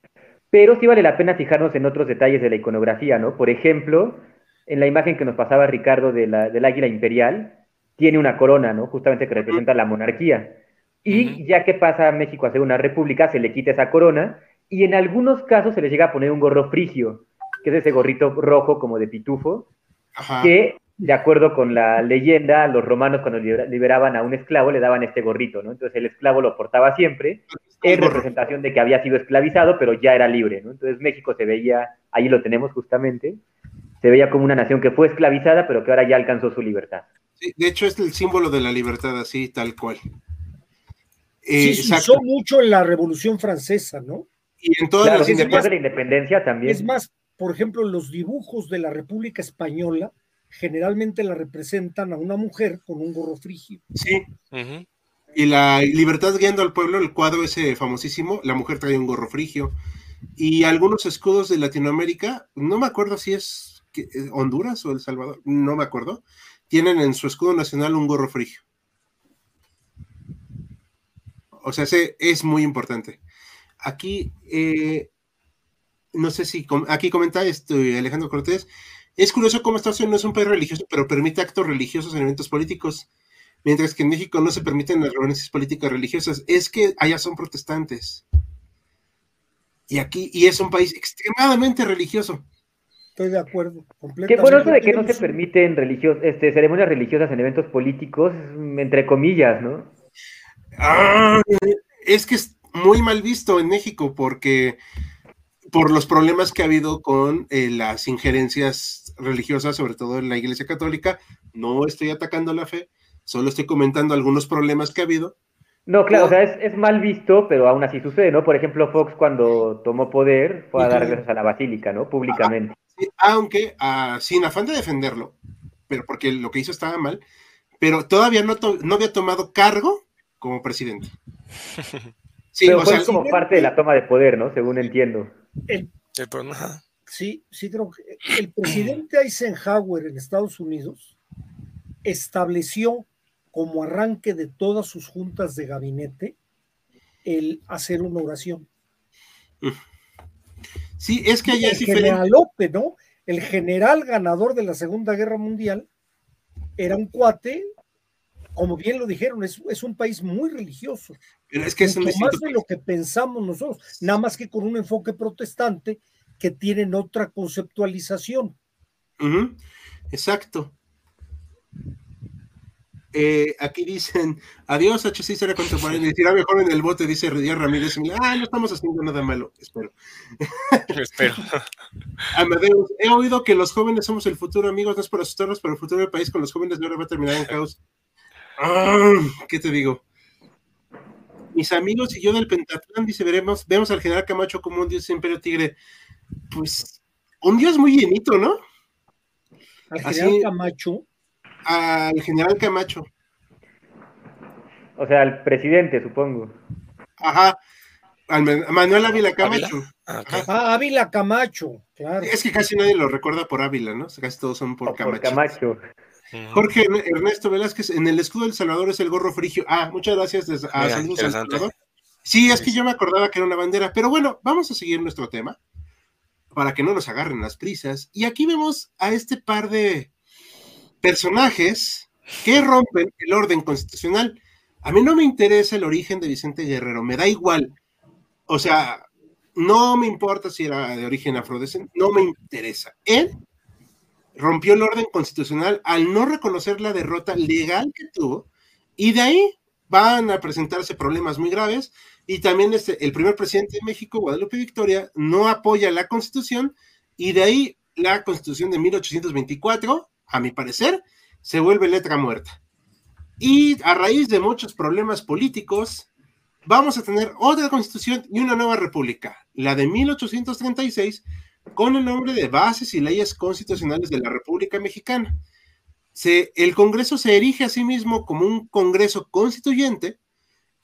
S5: pero sí vale la pena fijarnos en otros detalles de la iconografía, ¿no? Por ejemplo, en la imagen que nos pasaba Ricardo de la, del águila imperial, tiene una corona, ¿no? Justamente que representa la monarquía. Y ya que pasa a México a ser una república, se le quita esa corona y en algunos casos se le llega a poner un gorro frigio, que es ese gorrito rojo como de pitufo, que de acuerdo con la leyenda, los romanos cuando liberaban a un esclavo le daban este gorrito, ¿no? Entonces el esclavo lo portaba siempre en representación de que había sido esclavizado, pero ya era libre, ¿no? Entonces México se veía, ahí lo tenemos justamente, se veía como una nación que fue esclavizada, pero que ahora ya alcanzó su libertad.
S1: Sí, de hecho es el símbolo de la libertad, así, tal cual.
S3: sí, se usó mucho en la Revolución Francesa, ¿no?
S1: Y en todas las
S5: de la independencia también.
S3: Es más, por ejemplo, los dibujos de la República Española generalmente la representan a una mujer con un gorro frigio.
S1: Sí. Y la libertad guiando al pueblo, el cuadro ese famosísimo, la mujer trae un gorro frigio. Y algunos escudos de Latinoamérica, no me acuerdo si es eh, Honduras o El Salvador, no me acuerdo, tienen en su escudo nacional un gorro frigio. O sea, ese es muy importante. Aquí, eh, no sé si, aquí comenta esto Alejandro Cortés, es curioso cómo Estados Unidos no es un país religioso, pero permite actos religiosos en eventos políticos, mientras que en México no se permiten las reuniones políticas religiosas. Es que allá son protestantes. Y aquí, y es un país extremadamente religioso.
S3: Estoy de acuerdo.
S5: Qué bueno eso de que no se permiten este, ceremonias religiosas en eventos políticos, entre comillas, ¿no?
S1: Ah, es que es muy mal visto en México porque por los problemas que ha habido con eh, las injerencias religiosas, sobre todo en la Iglesia Católica. No estoy atacando la fe, solo estoy comentando algunos problemas que ha habido.
S5: No, claro, o sea, es, mal visto, pero aún así sucede, ¿no? Por ejemplo, Fox cuando tomó poder fue a dar gracias a la basílica, ¿no? Públicamente.
S1: aunque ah, sin afán de defenderlo, pero porque lo que hizo estaba mal, pero todavía no, no había tomado cargo como presidente.
S5: Sí, pero fue como parte de la toma de poder, ¿no? Según entiendo.
S3: El, sí, sí, creo que el presidente Eisenhower en Estados Unidos estableció como arranque de todas sus juntas de gabinete el hacer una oración.
S1: Sí, es que allá
S3: el generalope, ¿no? El general ganador de la Segunda Guerra Mundial era un cuate, como bien lo dijeron, es, un país muy religioso.
S1: Pero es que es
S3: más de lo que pensamos nosotros, nada más que con un enfoque protestante que tienen otra conceptualización.
S1: Exacto. Eh, aquí dicen, adiós, H6 será contemporáneo. Y tira mejor en el bote, dice Díaz Ramírez. Ah, no estamos haciendo nada malo, espero.
S2: espero.
S1: Amadeus, he oído que los jóvenes somos el futuro, amigos, no es por asustarnos, pero el futuro del país con los jóvenes no va a terminar en caos. Ah, ¿Qué te digo? Mis amigos y yo del Pentatlán, dice, veremos, vemos al general Camacho como un dios imperio tigre. Pues, un dios muy llenito, ¿no?
S3: Al general Camacho
S1: al general Camacho.
S5: O sea, al presidente, supongo.
S1: Ajá. Al Manuel Ávila Camacho.
S3: Ah, ah, Ávila Camacho, claro.
S1: Es que casi nadie lo recuerda por Ávila, ¿no? Casi todos son por, Camacho.
S5: por Camacho.
S1: Jorge Ernesto Velázquez, en el escudo del Salvador es el gorro frigio. Ah, muchas gracias a Salvador. Sí, es que yo me acordaba que era una bandera, pero bueno, vamos a seguir nuestro tema para que no nos agarren las prisas. Y aquí vemos a este par de, personajes que rompen el orden constitucional. A mí no me interesa el origen de Vicente Guerrero, me da igual. O sea, no me importa si era de origen afrodescendiente, no me interesa. Él rompió el orden constitucional al no reconocer la derrota legal que tuvo y de ahí van a presentarse problemas muy graves y también este, el primer presidente de México, Guadalupe Victoria, no apoya la constitución y de ahí la constitución de 1824 a mi parecer, se vuelve letra muerta. Y a raíz de muchos problemas políticos, vamos a tener otra constitución y una nueva república, la de 1836, con el nombre de Bases y Leyes Constitucionales de la República Mexicana. Se, el Congreso se erige a sí mismo como un Congreso constituyente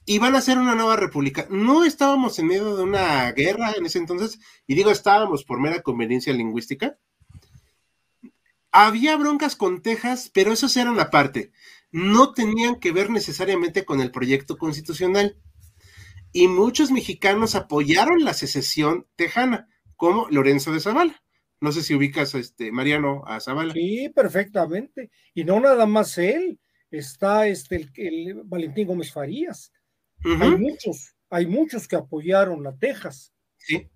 S1: y van a ser una nueva república. No estábamos en medio de una guerra en ese entonces, y digo estábamos por mera conveniencia lingüística, había broncas con Texas, pero esos eran aparte. No tenían que ver necesariamente con el proyecto constitucional. Y muchos mexicanos apoyaron la secesión tejana, como Lorenzo de Zavala. No sé si ubicas a este Mariano a Zavala.
S3: Sí, perfectamente. Y no nada más él, está este el, Valentín Gómez Farías. Hay muchos, hay muchos que apoyaron la Texas.
S1: Sí.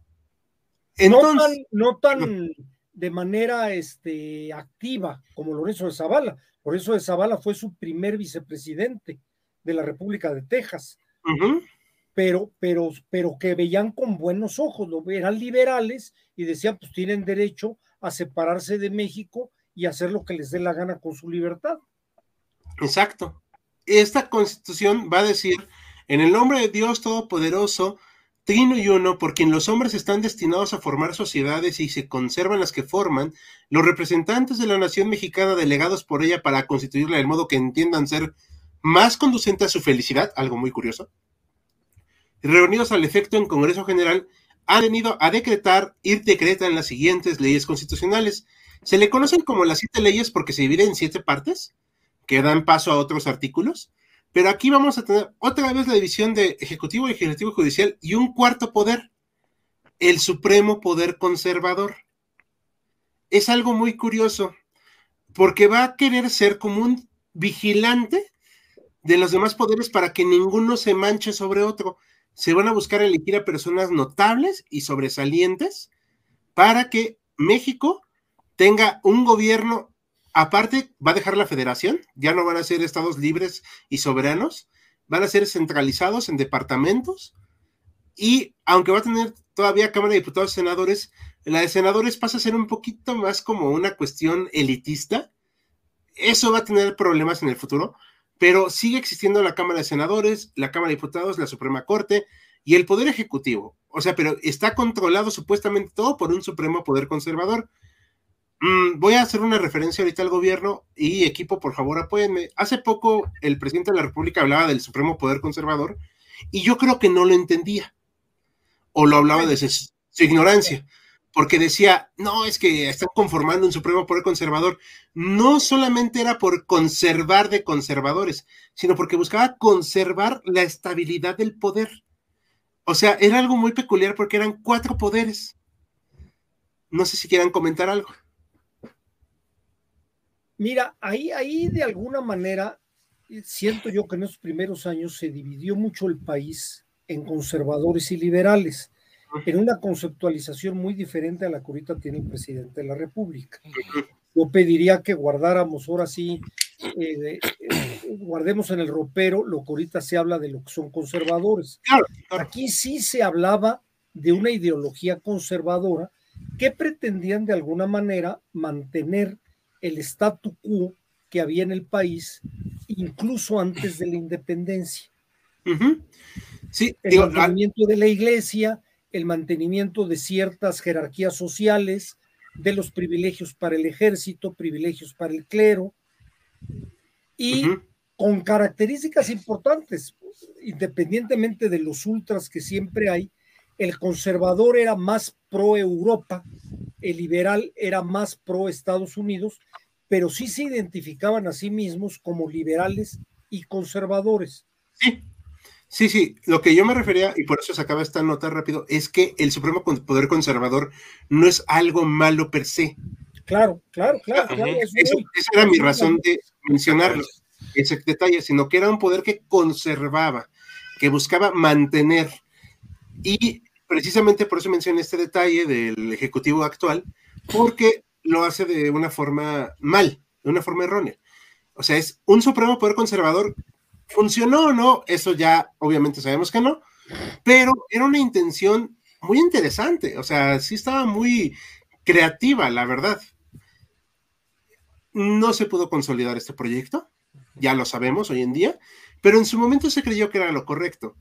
S3: Entonces, no tan, de manera este, activa como Lorenzo de Zavala. Lorenzo de Zavala fue su primer vicepresidente de la República de Texas. Pero, pero, pero que veían con buenos ojos, lo, eran liberales y decían, pues tienen derecho a separarse de México y hacer lo que les dé la gana con su libertad.
S1: Exacto. Esta constitución va a decir, en el nombre de Dios Todopoderoso, Trino y uno, por quien los hombres están destinados a formar sociedades y se conservan las que forman, los representantes de la nación mexicana delegados por ella para constituirla del modo que entiendan ser más conducente a su felicidad, algo muy curioso, reunidos al efecto en Congreso General, han venido a decretar y decretan las siguientes leyes constitucionales. Se le conocen como las siete leyes porque se dividen en siete partes, que dan paso a otros artículos. Pero aquí vamos a tener otra vez la división de Ejecutivo, Legislativo y Judicial y un cuarto poder, el Supremo Poder Conservador. Es algo muy curioso, porque va a querer ser como un vigilante de los demás poderes para que ninguno se manche sobre otro. Se van a buscar elegir a personas notables y sobresalientes para que México tenga un gobierno Aparte, va a dejar la federación, ya no van a ser estados libres y soberanos, van a ser centralizados en departamentos y aunque va a tener todavía Cámara de Diputados y Senadores, la de senadores pasa a ser un poquito más como una cuestión elitista. Eso va a tener problemas en el futuro, pero sigue existiendo la Cámara de Senadores, la Cámara de Diputados, la Suprema Corte y el Poder Ejecutivo. O sea, pero está controlado supuestamente todo por un Supremo Poder Conservador. Mm, voy a hacer una referencia ahorita al gobierno y equipo, por favor, apóyenme. Hace poco el presidente de la República hablaba del Supremo Poder Conservador y yo creo que no lo entendía o lo hablaba desde su ignorancia. porque decía, no, es que están conformando un supremo poder conservador. No solamente era por conservar de conservadores, sino porque buscaba conservar la estabilidad del poder. O sea, era algo muy peculiar porque eran cuatro poderes. No sé si quieran comentar algo.
S3: Mira, ahí, ahí de alguna manera, siento yo que en esos primeros años se dividió mucho el país en conservadores y liberales en una conceptualización muy diferente a la que ahorita tiene el presidente de la República. Yo pediría que guardáramos ahora sí, eh, eh, guardemos en el ropero lo que ahorita se habla de lo que son conservadores. Aquí sí se hablaba de una ideología conservadora que pretendían de alguna manera mantener el statu quo que había en el país incluso antes de la independencia. sí, el mantenimiento de la iglesia, el mantenimiento de ciertas jerarquías sociales, de los privilegios para el ejército, privilegios para el clero, y con características importantes, independientemente de los ultras que siempre hay, el conservador era más pro Europa, el liberal era más pro Estados Unidos, pero sí se identificaban a sí mismos como liberales y conservadores.
S1: Sí, Sí, sí, lo que yo me refería, y por eso se acaba esta nota rápido, es que el Supremo Poder Conservador no es algo malo per se.
S3: Claro, claro, claro.
S1: esa era mi razón de mencionarlo, ese detalle, sino que era un poder que conservaba, que buscaba mantener. Y precisamente por eso mencioné este detalle del Ejecutivo actual, porque lo hace de una forma mal, de una forma errónea. O sea, es un Supremo Poder Conservador ¿Funcionó o no? Eso ya obviamente sabemos que no, pero era una intención muy interesante, o sea, sí estaba muy creativa, la verdad. No se pudo consolidar este proyecto, ya lo sabemos hoy en día, pero en su momento se creyó que era lo correcto,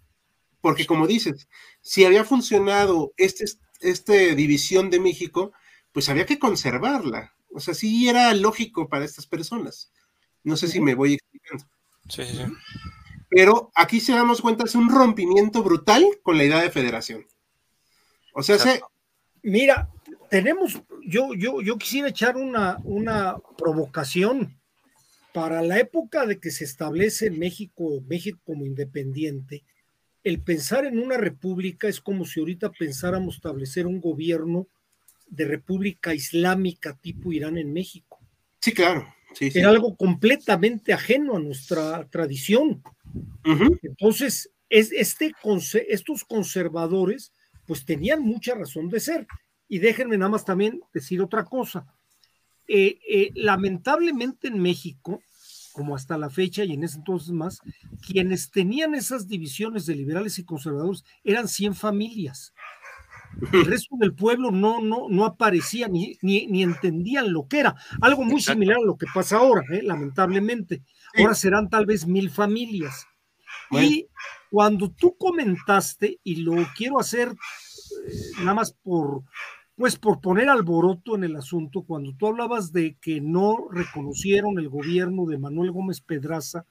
S1: porque como dices, si había funcionado esta este división de México, pues había que conservarla, o sea, sí era lógico para estas personas. No sé si me voy explicando. Sí, sí, sí. Pero aquí se damos cuenta, es un rompimiento brutal con la idea de federación. O sea, se...
S3: Mira, tenemos, yo, yo, yo quisiera echar una, una provocación. Para la época de que se establece México, México como independiente, el pensar en una república es como si ahorita pensáramos establecer un gobierno de república islámica tipo Irán en México.
S1: Sí, claro.
S3: Era algo completamente ajeno a nuestra tradición. Entonces, es, este, estos conservadores, pues tenían mucha razón de ser. Y déjenme nada más también decir otra cosa. Eh, eh, lamentablemente en México, como hasta la fecha y en ese entonces más, quienes tenían esas divisiones de liberales y conservadores eran 100 familias. El resto del pueblo no, no, no aparecía ni, ni, entendían lo que era. Algo muy similar a lo que pasa ahora, ¿eh? lamentablemente. Ahora serán tal vez mil familias. Y cuando tú comentaste, y lo quiero hacer eh, nada más por, pues por poner alboroto en el asunto, cuando tú hablabas de que no reconocieron el gobierno de Manuel Gómez Pedraza,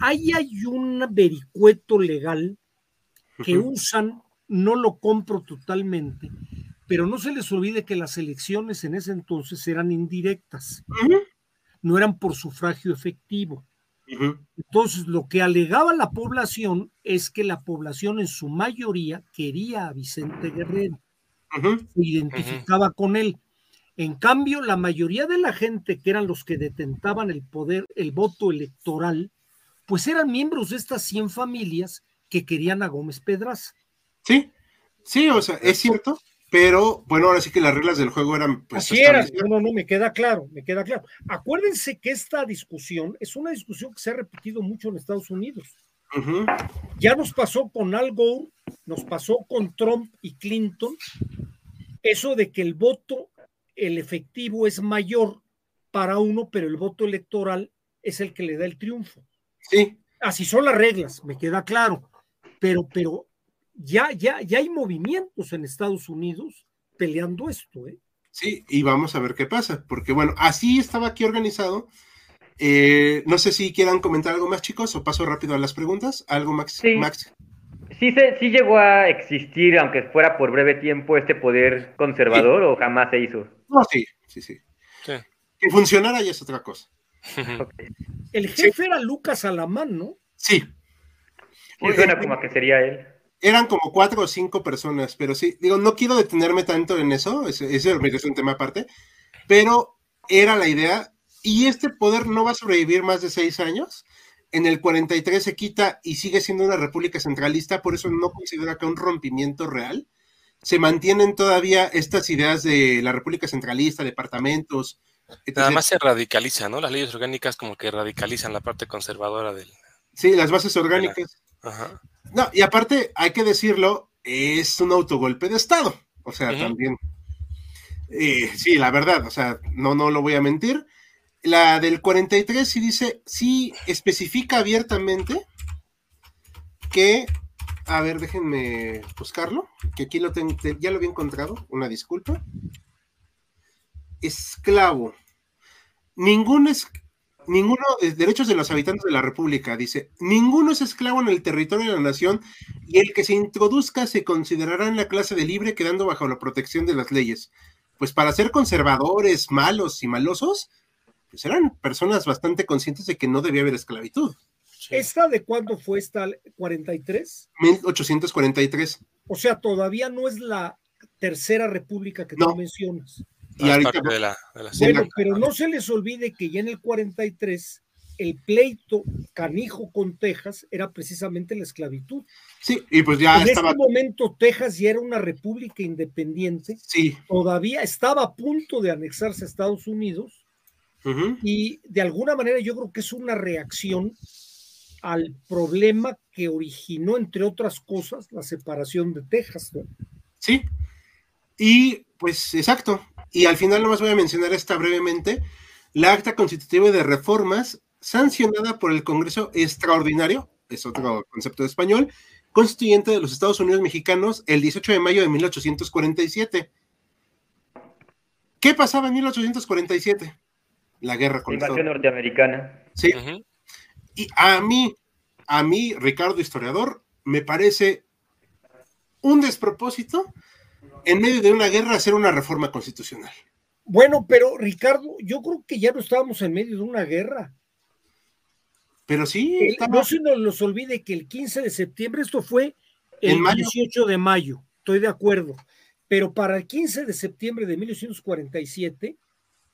S3: ahí hay un vericueto legal que usan no lo compro totalmente, pero no se les olvide que las elecciones en ese entonces eran indirectas, no eran por sufragio efectivo. Entonces, lo que alegaba la población es que la población en su mayoría quería a Vicente Guerrero, se identificaba con él. En cambio, la mayoría de la gente que eran los que detentaban el poder, el voto electoral, pues eran miembros de estas 100 familias que querían a Gómez Pedraza.
S1: Sí, sí, o sea, es cierto, pero bueno, ahora sí que las reglas del juego eran
S3: pues, Así era, no, no, me queda claro, me queda claro. Acuérdense que esta discusión es una discusión que se ha repetido mucho en Estados Unidos. Ya nos pasó con Al Gore, nos pasó con Trump y Clinton, eso de que el voto, el efectivo es mayor para uno, pero el voto electoral es el que le da el triunfo.
S1: Sí.
S3: Así son las reglas, me queda claro. Pero, pero ya, ya, ya hay movimientos en Estados Unidos peleando esto, ¿eh?
S1: Sí, y vamos a ver qué pasa, porque bueno, así estaba aquí organizado. Eh, no sé si quieran comentar algo más, chicos, o paso rápido a las preguntas. ¿Algo, Max?
S5: Sí,
S1: Max?
S5: sí, se, sí llegó a existir, aunque fuera por breve tiempo, este poder conservador o jamás se hizo.
S1: No, sí, sí, sí. Que funcionara ya es otra cosa.
S3: El jefe era Lucas Alamán, ¿no?
S1: Sí.
S5: suena como que sería él.
S1: Eran como cuatro o cinco personas, pero sí, digo, no quiero detenerme tanto en eso, ese, ese es un tema aparte, pero era la idea, y este poder no va a sobrevivir más de seis años. En el 43 se quita y sigue siendo una república centralista, por eso no considera que un rompimiento real. Se mantienen todavía estas ideas de la república centralista, departamentos,
S2: Nada más se radicaliza, ¿no? Las leyes orgánicas como que radicalizan la parte conservadora del...
S1: Sí, las bases orgánicas. Ajá. No, y aparte, hay que decirlo, es un autogolpe de Estado. O sea, también. Eh, sí, la verdad, o sea, no, no lo voy a mentir. La del 43 sí dice, sí especifica abiertamente que, a ver, déjenme buscarlo, que aquí lo ya lo había encontrado, una disculpa esclavo. Ningún es, ninguno de derechos de los habitantes de la República, dice, ninguno es esclavo en el territorio de la nación y el que se introduzca se considerará en la clase de libre quedando bajo la protección de las leyes. Pues para ser conservadores, malos y malosos, pues eran personas bastante conscientes de que no debía haber esclavitud.
S3: ¿Esta de cuándo fue esta? ¿43?
S1: 1843.
S3: O sea, todavía no es la tercera república que tú mencionas.
S1: Y ahorita,
S3: bueno, pero no se les olvide que ya en el 43 el pleito canijo con Texas era precisamente la esclavitud.
S1: Sí, y pues ya
S3: en estaba... este momento Texas ya era una república independiente.
S1: Sí.
S3: Todavía estaba a punto de anexarse a Estados Unidos. Y de alguna manera yo creo que es una reacción al problema que originó, entre otras cosas, la separación de Texas.
S1: Sí. Y pues exacto, y al final nomás voy a mencionar esta brevemente, la acta constitutiva de reformas sancionada por el Congreso Extraordinario, es otro concepto de español, constituyente de los Estados Unidos mexicanos el 18 de mayo de 1847. ¿Qué pasaba en 1847? La guerra
S5: con la invasión norteamericana.
S1: Sí. Y a mí, a mí, Ricardo Historiador, me parece un despropósito en medio de una guerra hacer una reforma constitucional.
S3: Bueno, pero Ricardo, yo creo que ya no estábamos en medio de una guerra.
S1: Pero sí.
S3: No se nos, olvide que el 15 de septiembre, esto fue el 18 de mayo, estoy de acuerdo. Pero para el 15 de septiembre de 1847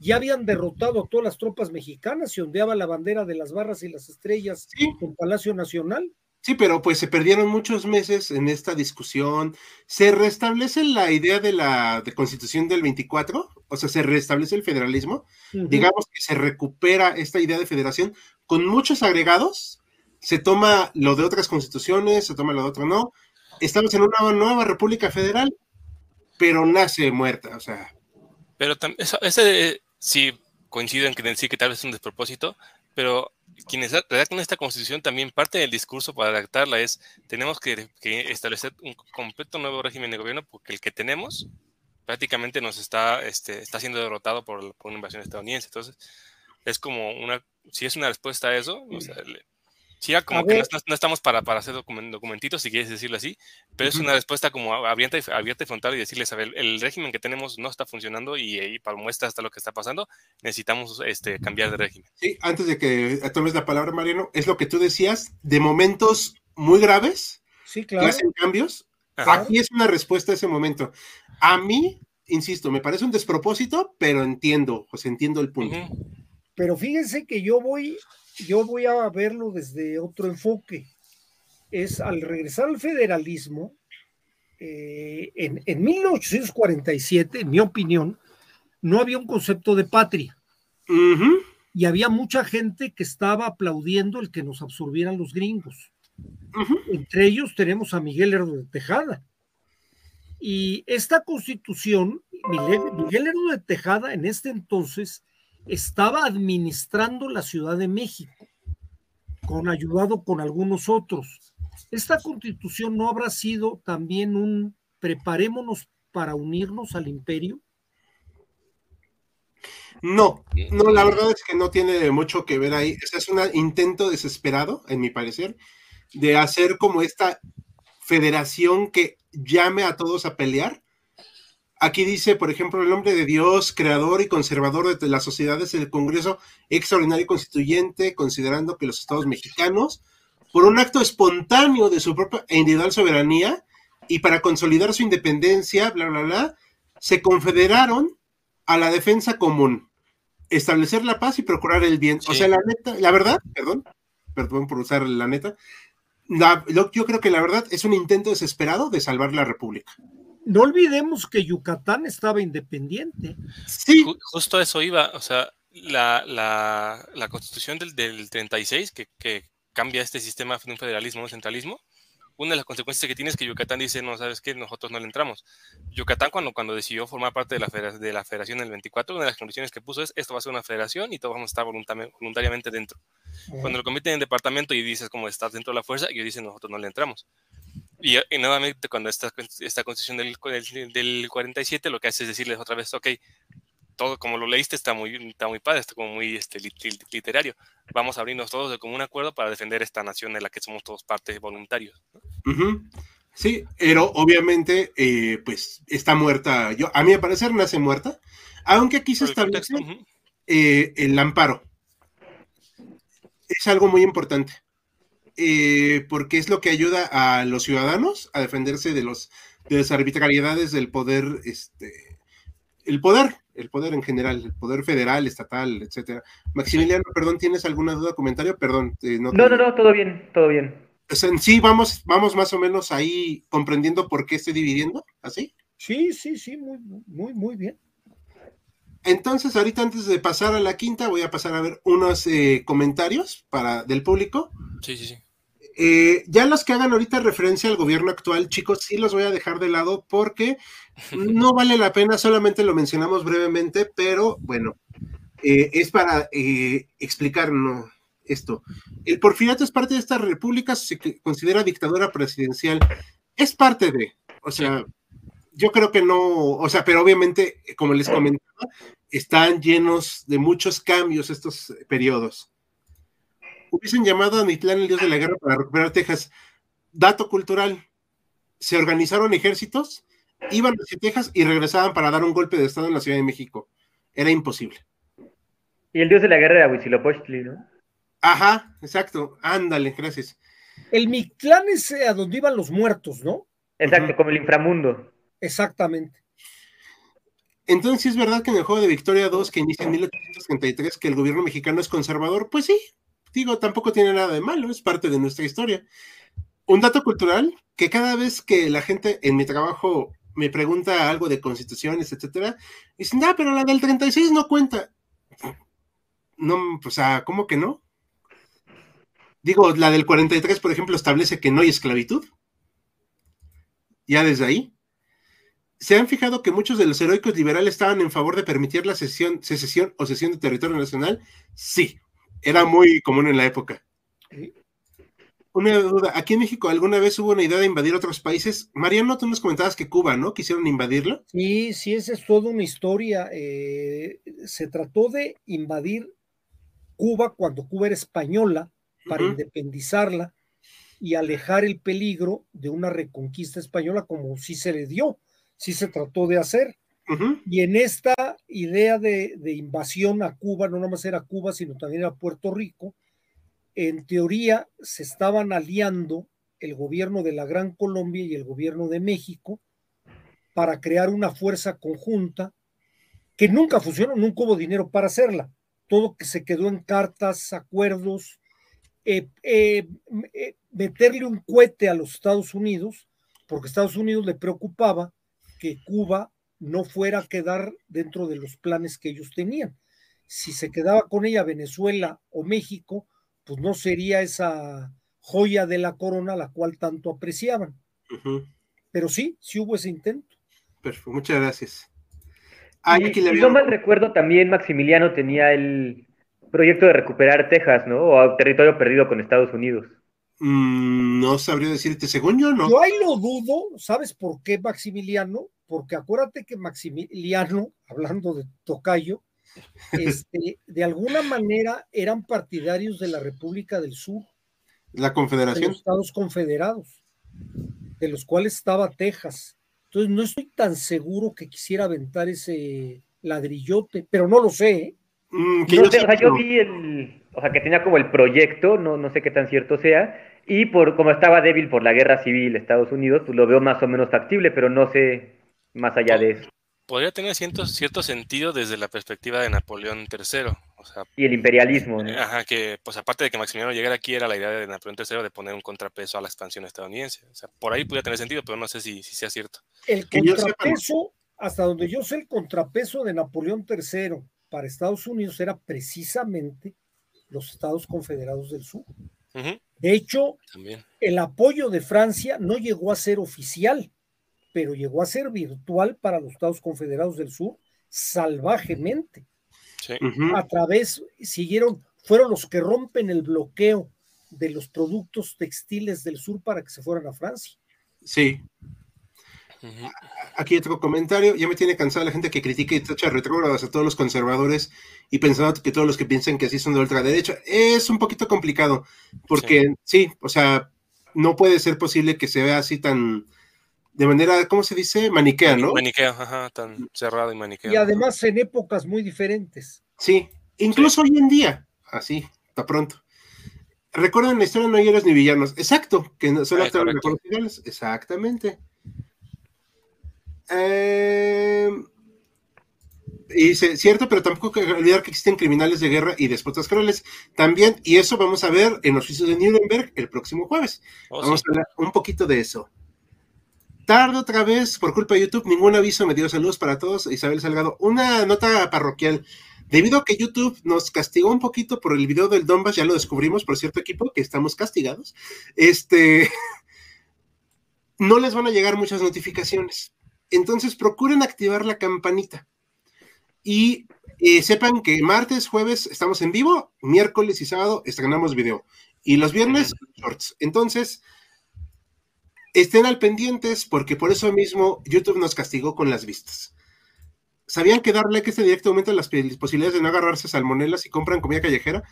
S3: ya habían derrotado a todas las tropas mexicanas, y ondeaba la bandera de las barras y las estrellas en Palacio Nacional.
S1: Sí, pero pues se perdieron muchos meses en esta discusión. Se restablece la idea de la constitución del 24, o sea, se restablece el federalismo. Digamos que se recupera esta idea de federación con muchos agregados. Se toma lo de otras constituciones, se toma lo de otro no. Estamos en una nueva república federal, pero nace muerta, o sea.
S2: Pero ese sí coincido en que sí que tal vez es un despropósito, pero quienes redactan esta constitución también parte del discurso para adaptarla es tenemos que, establecer un completo nuevo régimen de gobierno porque el que tenemos prácticamente nos está, este, está siendo derrotado por, una invasión estadounidense. Entonces, es como una, si es una respuesta a eso, sea, Sí, como que no, estamos para, para hacer documentitos, si quieres decirlo así, pero es una respuesta como abierta y, abierta y frontal y decirles, a ver, el régimen que tenemos no está funcionando y, para muestra hasta lo que está pasando, necesitamos este, cambiar de régimen.
S1: Sí, antes de que tomes la palabra, Mariano, es lo que tú decías, de momentos muy graves
S3: sí, claro.
S1: que hacen cambios, aquí es una respuesta a ese momento. A mí, insisto, me parece un despropósito, pero entiendo, pues entiendo el punto.
S3: Pero fíjense que yo voy yo voy a verlo desde otro enfoque. Es al regresar al federalismo, eh, en, en, 1847, en mi opinión, no había un concepto de patria. Y había mucha gente que estaba aplaudiendo el que nos absorbieran los gringos. Entre ellos tenemos a Miguel Herdo de Tejada. Y esta constitución, Miguel, Miguel Herdo de Tejada en este entonces estaba administrando la Ciudad de México, con ayudado con algunos otros. ¿Esta constitución no habrá sido también un preparémonos para unirnos al imperio?
S1: No, no, la verdad es que no tiene mucho que ver ahí. es un intento desesperado, en mi parecer, de hacer como esta federación que llame a todos a pelear. Aquí dice, por ejemplo, el nombre de Dios, creador y conservador de las sociedades, el Congreso Extraordinario y Constituyente, considerando que los estados mexicanos, por un acto espontáneo de su propia e individual soberanía y para consolidar su independencia, bla, bla, bla, se confederaron a la defensa común, establecer la paz y procurar el bien. O sea, la neta, la verdad, perdón, perdón por usar la neta, yo creo que la verdad es un intento desesperado de salvar la República.
S3: No olvidemos que Yucatán estaba independiente.
S2: Sí. Justo eso iba, o sea, la, la, constitución del, del 36, que, que, cambia este sistema de un federalismo, un centralismo, una de las consecuencias que tiene es que Yucatán dice, no, ¿sabes qué? Nosotros no le entramos. Yucatán cuando, cuando decidió formar parte de la, de la federación en el 24, una de las condiciones que puso es, esto va a ser una federación y todos vamos a estar voluntariamente dentro. Cuando lo cometen en departamento y dices, como estás dentro de la fuerza, ellos dicen, nosotros no le entramos. Y, nuevamente, cuando esta, esta constitución del, del, del, 47 lo que hace es decirles otra vez, ok, todo como lo leíste está muy, está muy padre, está como muy este, literario. Vamos a abrirnos todos de común acuerdo para defender esta nación en la que somos todos partes voluntarios.
S1: Sí, pero obviamente, eh, pues está muerta. Yo, a mi parecer, nace muerta, aunque aquí se establece eh, el amparo. Es algo muy importante. Eh, porque es lo que ayuda a los ciudadanos a defenderse de los de las arbitrariedades del poder, este, el poder, el poder en general, el poder federal, estatal, etcétera. Maximiliano, perdón, ¿tienes alguna duda, comentario? Perdón.
S5: no, no, no, todo bien, todo bien.
S1: en sí, vamos, vamos más o menos ahí comprendiendo por qué estoy dividiendo, ¿así?
S3: Sí, sí, sí, muy, muy, muy bien.
S1: Entonces, ahorita antes de pasar a la quinta, voy a pasar a ver unos eh, comentarios para, del público.
S2: Sí, sí, sí.
S1: Eh, ya los que hagan ahorita referencia al gobierno actual, chicos, sí los voy a dejar de lado porque no vale la pena, solamente lo mencionamos brevemente, pero bueno, eh, es para explicarnos esto. El porfiriato es parte de esta república, se considera dictadura presidencial, es parte de, o sea, yo creo que no, o sea, pero obviamente, como les comentaba, están llenos de muchos cambios estos periodos hubiesen llamado a Mitlán el dios de la guerra para recuperar Texas. Dato cultural, se organizaron ejércitos, iban hacia Texas y regresaban para dar un golpe de estado en la Ciudad de México. Era imposible.
S5: Y el dios de la guerra era Huitzilopochtli, ¿no?
S1: Ajá, exacto. Ándale, gracias.
S3: El Mictlán es eh, a donde iban los muertos, ¿no?
S5: Exacto, como el inframundo.
S3: Exactamente.
S1: Entonces, ¿es verdad que en el juego de Victoria 2, que inicia en 1833, que el gobierno mexicano es conservador? Pues sí, digo, tampoco tiene nada de malo, es parte de nuestra historia. Un dato cultural, que cada vez que la gente en mi trabajo me pregunta algo de constituciones, etcétera, dicen, ah, pero la del 36 no cuenta. No, o sea, ¿cómo que no? Digo, la del 43, por ejemplo, establece que no hay esclavitud. Ya desde ahí. ¿Se han fijado que muchos de los heroicos liberales estaban en favor de permitir la secesión o cesión de territorio nacional? Sí, era muy común en la época. Una duda, aquí en México alguna vez hubo una idea de invadir otros países. Mariano, tú nos comentabas que Cuba, ¿no? Quisieron invadirlo.
S3: Sí, sí, esa es toda una historia. Eh, se trató de invadir Cuba cuando Cuba era española para independizarla y alejar el peligro de una reconquista española como sí se le dio, sí se trató de hacer. Y en esta idea de, invasión a Cuba, no nomás era Cuba, sino también a Puerto Rico, en teoría se estaban aliando el gobierno de la Gran Colombia y el gobierno de México para crear una fuerza conjunta que nunca funcionó, nunca hubo dinero para hacerla. Todo que se quedó en cartas, acuerdos, eh, eh, eh, meterle un cohete a los Estados Unidos, porque Estados Unidos le preocupaba que Cuba no fuera a quedar dentro de los planes que ellos tenían. Si se quedaba con ella Venezuela o México, pues no sería esa joya de la corona la cual tanto apreciaban. Pero sí, sí hubo ese intento.
S1: Perfecto, muchas gracias.
S5: y, si no mal recuerdo, también Maximiliano tenía el proyecto de recuperar Texas, ¿no? O territorio perdido con Estados Unidos.
S1: Mm, no sabría decirte, según yo, no.
S3: Yo ahí lo dudo, ¿sabes por qué Maximiliano? porque acuérdate que Maximiliano, hablando de Tocayo, este, de alguna manera eran partidarios de la República del Sur.
S1: La Confederación.
S3: De los Estados Confederados. de los cuales estaba Texas. Entonces no estoy tan seguro que quisiera aventar ese ladrillote, pero no lo sé. ¿eh?
S5: Mm, yo, o sea, yo vi el, o sea, que tenía como el proyecto, no, no sé qué tan cierto sea, y por como estaba débil por la guerra civil Estados Unidos, pues lo veo más o menos factible, pero no sé más allá de eso.
S2: Podría tener cierto, cierto sentido desde la perspectiva de Napoleón III. O sea,
S5: y el imperialismo.
S2: Ajá, que pues aparte de que Maximiliano llegara aquí era la idea de Napoleón III de poner un contrapeso a la expansión estadounidense. O sea, por ahí podría tener sentido, pero no sé si, si sea cierto.
S3: El contrapeso, hasta donde yo sé, el contrapeso de Napoleón III para Estados Unidos era precisamente los Estados Confederados del Sur. De hecho, el apoyo de Francia no llegó a ser oficial, pero llegó a ser virtual para los Estados Confederados del Sur salvajemente. A través, siguieron, fueron los que rompen el bloqueo de los productos textiles del sur para que se fueran a Francia.
S1: Sí. Aquí otro comentario. Ya me tiene cansada la gente que critica y tacha retrógradas a todos los conservadores y pensando que todos los que piensan que así son de ultraderecha. Es un poquito complicado, porque sí. o sea, no puede ser posible que se vea así tan, de manera, ¿cómo se dice? Maniquea, ¿no?
S2: Maniquea, ajá, tan cerrado y maniquea.
S3: Y además en épocas muy diferentes.
S1: Sí, incluso hoy en día, así, está pronto. Recuerdan la historia no hay héroes ni villanos. Exacto, que no solo actores finales. Exactamente. Eh, y cierto, pero tampoco hay que olvidar que existen criminales de guerra y despotas crueles también, y eso vamos a ver en los juicios de Nuremberg el próximo jueves. Oh, vamos a hablar un poquito de eso. Tarde otra vez, por culpa de YouTube, ningún aviso me dio saludos para todos. Isabel Salgado, una nota parroquial. Debido a que YouTube nos castigó un poquito por el video del Donbass, ya lo descubrimos por cierto equipo, que estamos castigados, este, no les van a llegar muchas notificaciones. Entonces procuren activar la campanita. Y eh, sepan que martes, jueves estamos en vivo, miércoles y sábado estrenamos video. Y los viernes, shorts. Entonces, estén al pendientes porque por eso mismo YouTube nos castigó con las vistas. ¿Sabían que darle like a este directo aumenta las posibilidades de no agarrarse salmonelas y compran comida callejera?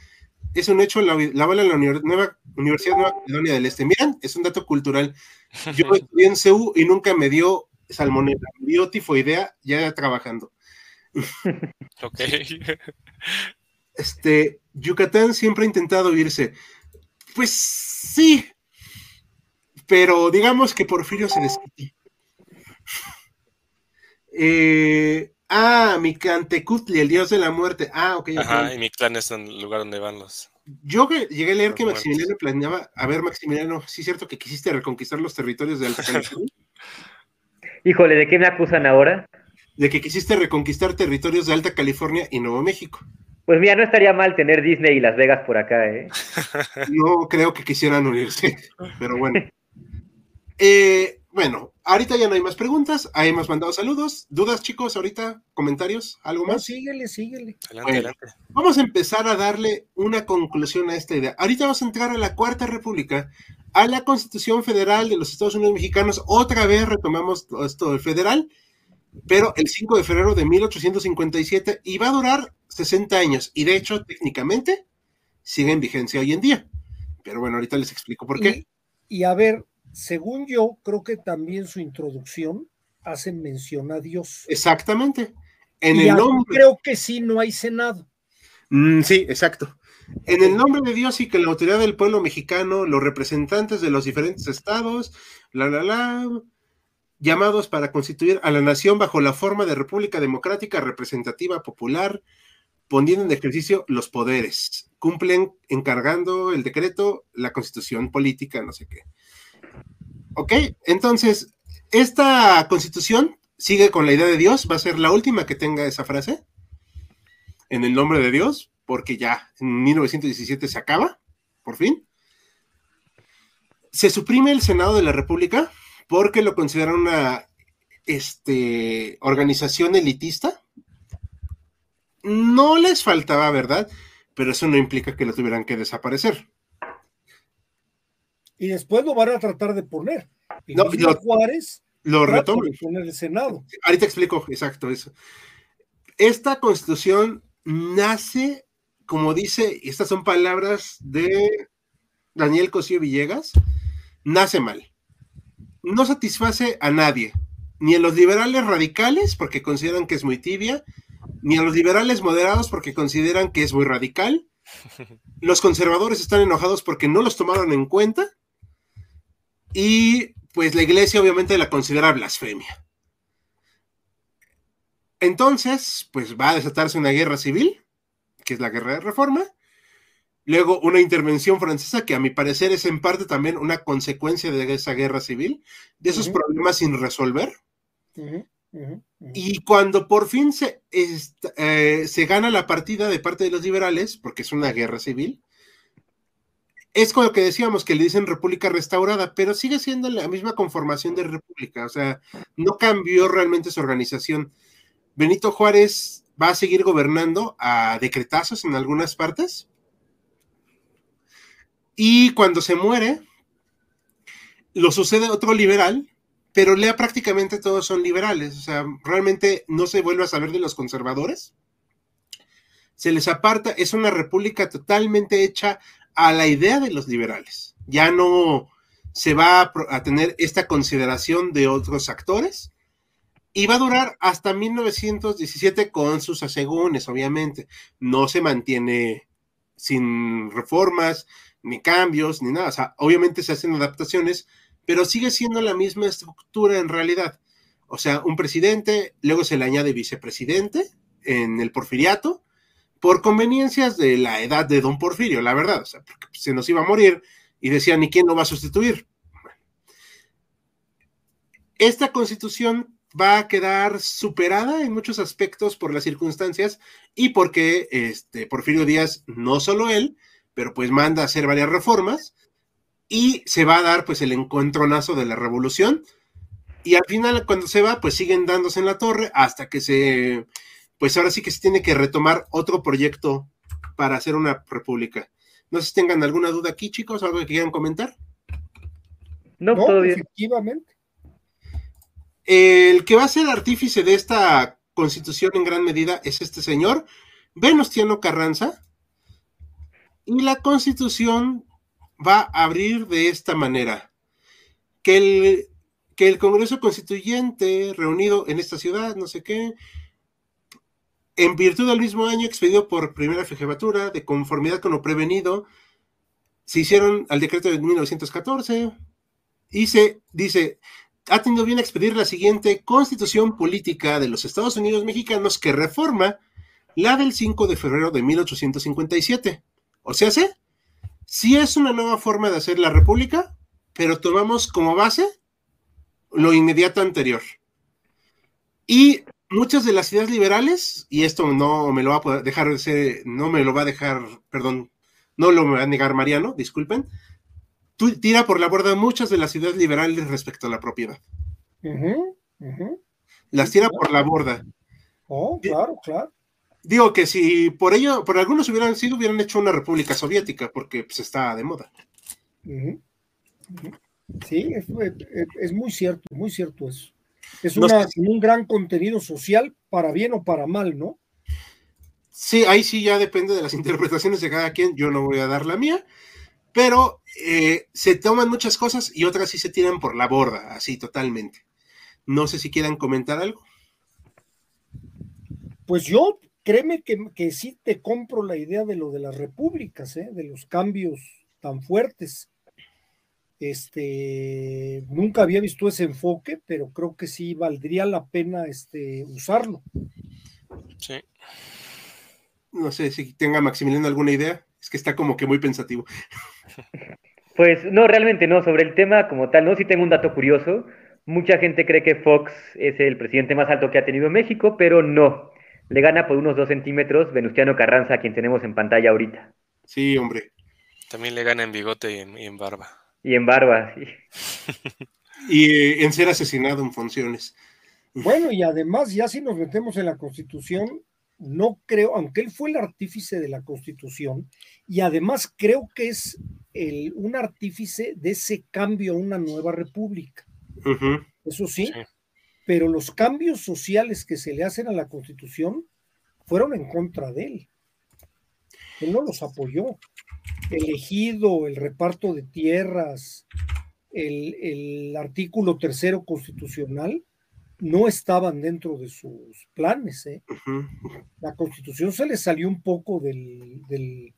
S1: Es un hecho, la, la en la nueva, Universidad Nueva Caledonia del Este. Miren, es un dato cultural. Yo estudié en CEU y nunca me dio salmonela, me dio tifoidea ya trabajando.
S2: ok.
S1: Este, Yucatán siempre ha intentado irse. Pues sí, pero digamos que Porfirio se desquitó. Eh, ah, Micantecutli, el dios de la muerte. Ah, ok.
S2: Ajá, y mi clan es el lugar donde van los.
S1: Yo llegué a leer que Maximiliano planeaba. A ver, Maximiliano, ¿sí es cierto que quisiste reconquistar los territorios de?
S5: Híjole, ¿de qué me acusan ahora?
S1: De que quisiste reconquistar territorios de Alta California y Nuevo México.
S5: Pues mira, no estaría mal tener Disney y Las Vegas por acá, ¿eh?
S1: No creo que quisieran unirse, pero bueno. Eh, bueno, ahorita ya no hay más preguntas, ahí hemos mandado saludos, dudas chicos, ahorita, comentarios, algo más.
S3: síguele, síguele.
S1: Vamos a empezar a darle una conclusión a esta idea. Ahorita vamos a entrar a la Cuarta República, a la Constitución Federal de los Estados Unidos Mexicanos, otra vez retomamos todo esto del federal, pero el 5 de febrero de 1857 y va a durar 60 años y de hecho técnicamente sigue en vigencia hoy en día. Pero bueno, ahorita les explico por qué.
S3: y a ver, según yo, creo que también su introducción hace mención a Dios.
S1: Exactamente. En el nombre.
S3: Creo que sí, no hay Senado.
S1: Mm, sí, exacto. En el nombre de Dios y que la autoridad del pueblo mexicano, los representantes de los diferentes estados, la, la, la, llamados para constituir a la nación bajo la forma de República Democrática Representativa Popular, poniendo en ejercicio los poderes. Cumplen encargando el decreto, la constitución política, no sé qué. Ok, entonces, esta constitución sigue con la idea de Dios, va a ser la última que tenga esa frase, en el nombre de Dios, porque ya en 1917 se acaba, por fin. Se suprime el Senado de la República porque lo consideran una este, organización elitista. No les faltaba, ¿verdad? Pero eso no implica que lo tuvieran que desaparecer
S3: y después lo van a tratar de poner.
S1: Y no, lo, Juárez lo retoman.
S3: Poner el Senado.
S1: Ahorita explico exacto eso. Esta constitución nace, como dice, estas son palabras de Daniel Cosío Villegas, nace mal. no satisface a nadie, ni a los liberales radicales porque consideran que es muy tibia, ni a los liberales moderados porque consideran que es muy radical. Los conservadores están enojados porque no los tomaron en cuenta. Y pues la iglesia obviamente la considera blasfemia. Entonces, pues va a desatarse una guerra civil, que es la guerra de reforma. Luego una intervención francesa que a mi parecer es en parte también una consecuencia de esa guerra civil, de esos problemas sin resolver. Y cuando por fin se, eh, se gana la partida de parte de los liberales, porque es una guerra civil, es con lo que decíamos que le dicen república restaurada, pero sigue siendo la misma conformación de república, o sea, no cambió realmente su organización. Benito Juárez va a seguir gobernando a decretazos en algunas partes. Y cuando se muere, lo sucede otro liberal, pero lea prácticamente todos son liberales, o sea, realmente no se vuelve a saber de los conservadores. Se les aparta, es una república totalmente hecha a la idea de los liberales. Ya no se va a, tener esta consideración de otros actores y va a durar hasta 1917 con sus asegúnes, obviamente. No se mantiene sin reformas, ni cambios, ni nada. O sea, obviamente se hacen adaptaciones, pero sigue siendo la misma estructura en realidad. O sea, un presidente, luego se le añade vicepresidente en el porfiriato, por conveniencias de la edad de don Porfirio, la verdad, o sea, porque se nos iba a morir y decían, ¿y quién lo va a sustituir? Esta constitución va a quedar superada en muchos aspectos por las circunstancias y porque este, Porfirio Díaz, no solo él, pero pues manda a hacer varias reformas y se va a dar pues el encontronazo de la revolución y al final cuando se va pues siguen dándose en la torre hasta que se pues ahora sí que se tiene que retomar otro proyecto para hacer una república. No sé si tengan alguna duda aquí, chicos, algo que quieran comentar.
S3: No, no efectivamente.
S1: El que va a ser artífice de esta constitución en gran medida es este señor, Venustiano Carranza, y la constitución va a abrir de esta manera, que el, que el Congreso Constituyente reunido en esta ciudad, no sé qué, en virtud del mismo año expedido por primera jefatura, de conformidad con lo prevenido, se hicieron al decreto de 1914 y se dice, ha tenido bien expedir la siguiente constitución política de los Estados Unidos mexicanos que reforma la del 5 de febrero de 1857. O sea, ¿sí? sí es una nueva forma de hacer la república, pero tomamos como base lo inmediato anterior. Y muchas de las ideas liberales, y esto no me lo va a dejar ser, no me lo va a dejar, perdón, no lo va a negar Mariano, disculpen, tú tira por la borda muchas de las ideas liberales respecto a la propiedad. Las tira por la borda.
S3: Oh, claro, claro.
S1: Digo que si por ello, por algunos hubieran sido, hubieran hecho una república soviética, porque pues está de moda.
S3: Sí, es, es, muy cierto, muy cierto eso. Es un gran contenido social, para bien o para mal, ¿no?
S1: Sí, ahí sí ya depende de las interpretaciones de cada quien. Yo no voy a dar la mía, pero eh, se toman muchas cosas y otras sí se tiran por la borda, así totalmente. No sé si quieran comentar algo.
S3: Pues yo, créeme que, que sí te compro la idea de lo de las repúblicas, ¿eh? de los cambios tan fuertes. Este, nunca había visto ese enfoque, pero creo que sí valdría la pena este, usarlo.
S2: Sí.
S1: No sé si tenga Maximiliano alguna idea, es que está como que muy pensativo.
S5: Pues no, realmente no, sobre el tema como tal, no, sí tengo un dato curioso. Mucha gente cree que Fox es el presidente más alto que ha tenido México, pero no. Le gana por unos dos centímetros Venustiano Carranza, a quien tenemos en pantalla ahorita.
S1: Sí, hombre.
S2: También le gana en bigote y en barba.
S5: Y en barba, sí.
S1: y eh, en ser asesinado en funciones.
S3: Bueno, y además, ya si nos metemos en la Constitución, no creo, aunque él fue el artífice de la Constitución, y además creo que es el, un artífice de ese cambio a una nueva república. Eso sí, pero los cambios sociales que se le hacen a la Constitución fueron en contra de él. Él no los apoyó elegido, el reparto de tierras, el, artículo tercero constitucional no estaban dentro de sus planes. ¿eh? La constitución se le salió un poco del, del,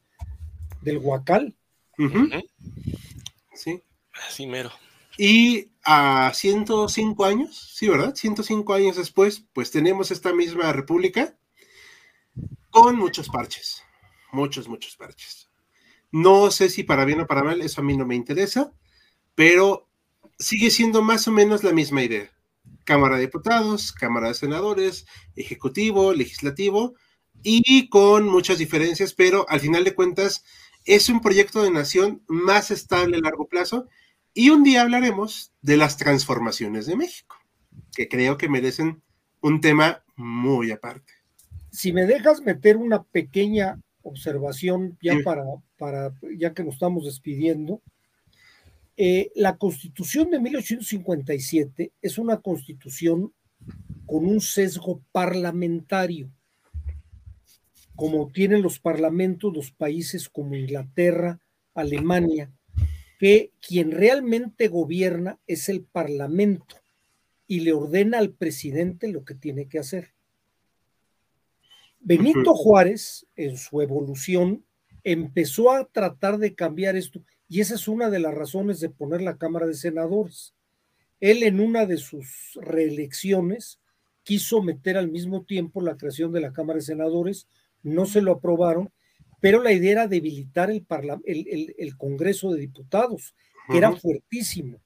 S3: del huacal.
S1: Sí.
S2: Así mero.
S1: Y a 105 años, sí, ¿verdad? 105 años después, pues tenemos esta misma república con muchos parches, muchos, muchos parches. No sé si para bien o para mal, eso a mí no me interesa, pero sigue siendo más o menos la misma idea. Cámara de Diputados, Cámara de Senadores, Ejecutivo, Legislativo, y con muchas diferencias, pero al final de cuentas es un proyecto de nación más estable a largo plazo y un día hablaremos de las transformaciones de México, que creo que merecen un tema muy aparte.
S3: Si me dejas meter una pequeña observación ya para, para, ya que nos estamos despidiendo, eh, la constitución de 1857 es una constitución con un sesgo parlamentario, como tienen los parlamentos los países como Inglaterra, Alemania, que quien realmente gobierna es el Parlamento y le ordena al presidente lo que tiene que hacer. Benito Juárez, en su evolución, empezó a tratar de cambiar esto, y esa es una de las razones de poner la Cámara de Senadores. Él en una de sus reelecciones quiso meter al mismo tiempo la creación de la Cámara de Senadores, no se lo aprobaron, pero la idea era debilitar el, el, Congreso de Diputados, que era fuertísimo.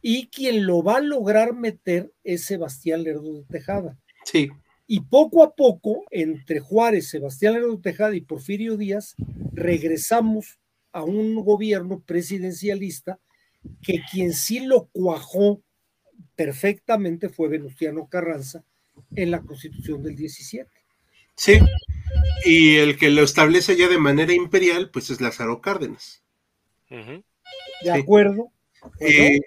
S3: Y quien lo va a lograr meter es Sebastián Lerdo de Tejada.
S1: Sí.
S3: Y poco a poco, entre Juárez, Sebastián Lerdo de Tejada y Porfirio Díaz, regresamos a un gobierno presidencialista que quien sí lo cuajó perfectamente fue Venustiano Carranza en la constitución del 17.
S1: Sí, y el que lo establece ya de manera imperial, pues es Lázaro Cárdenas.
S3: De acuerdo.
S1: Eh,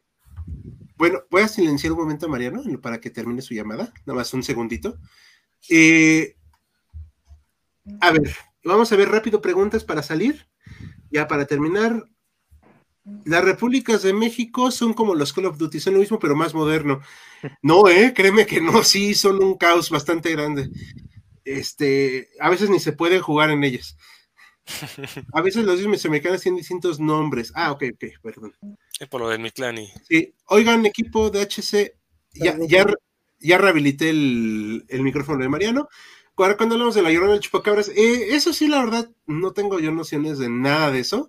S1: bueno, voy a silenciar un momento a Mariano para que termine su llamada, nada más un segundito. Eh, a ver, vamos a ver rápido preguntas para salir. Ya para terminar, las repúblicas de México son como los Call of Duty, son lo mismo pero más moderno. No, eh, créeme que no, sí, son un caos bastante grande este, a veces ni se puede jugar en ellas. A veces los dioses mexicanos tienen distintos nombres. Ah, ok, ok, perdón.
S2: Es por lo del Mictlani.
S1: Sí, oigan, equipo de HC, ya, ya, rehabilité el, micrófono de Mariano. Cuando hablamos de la llorona del chupacabras, eh, eso sí, la verdad, no tengo yo nociones de nada de eso.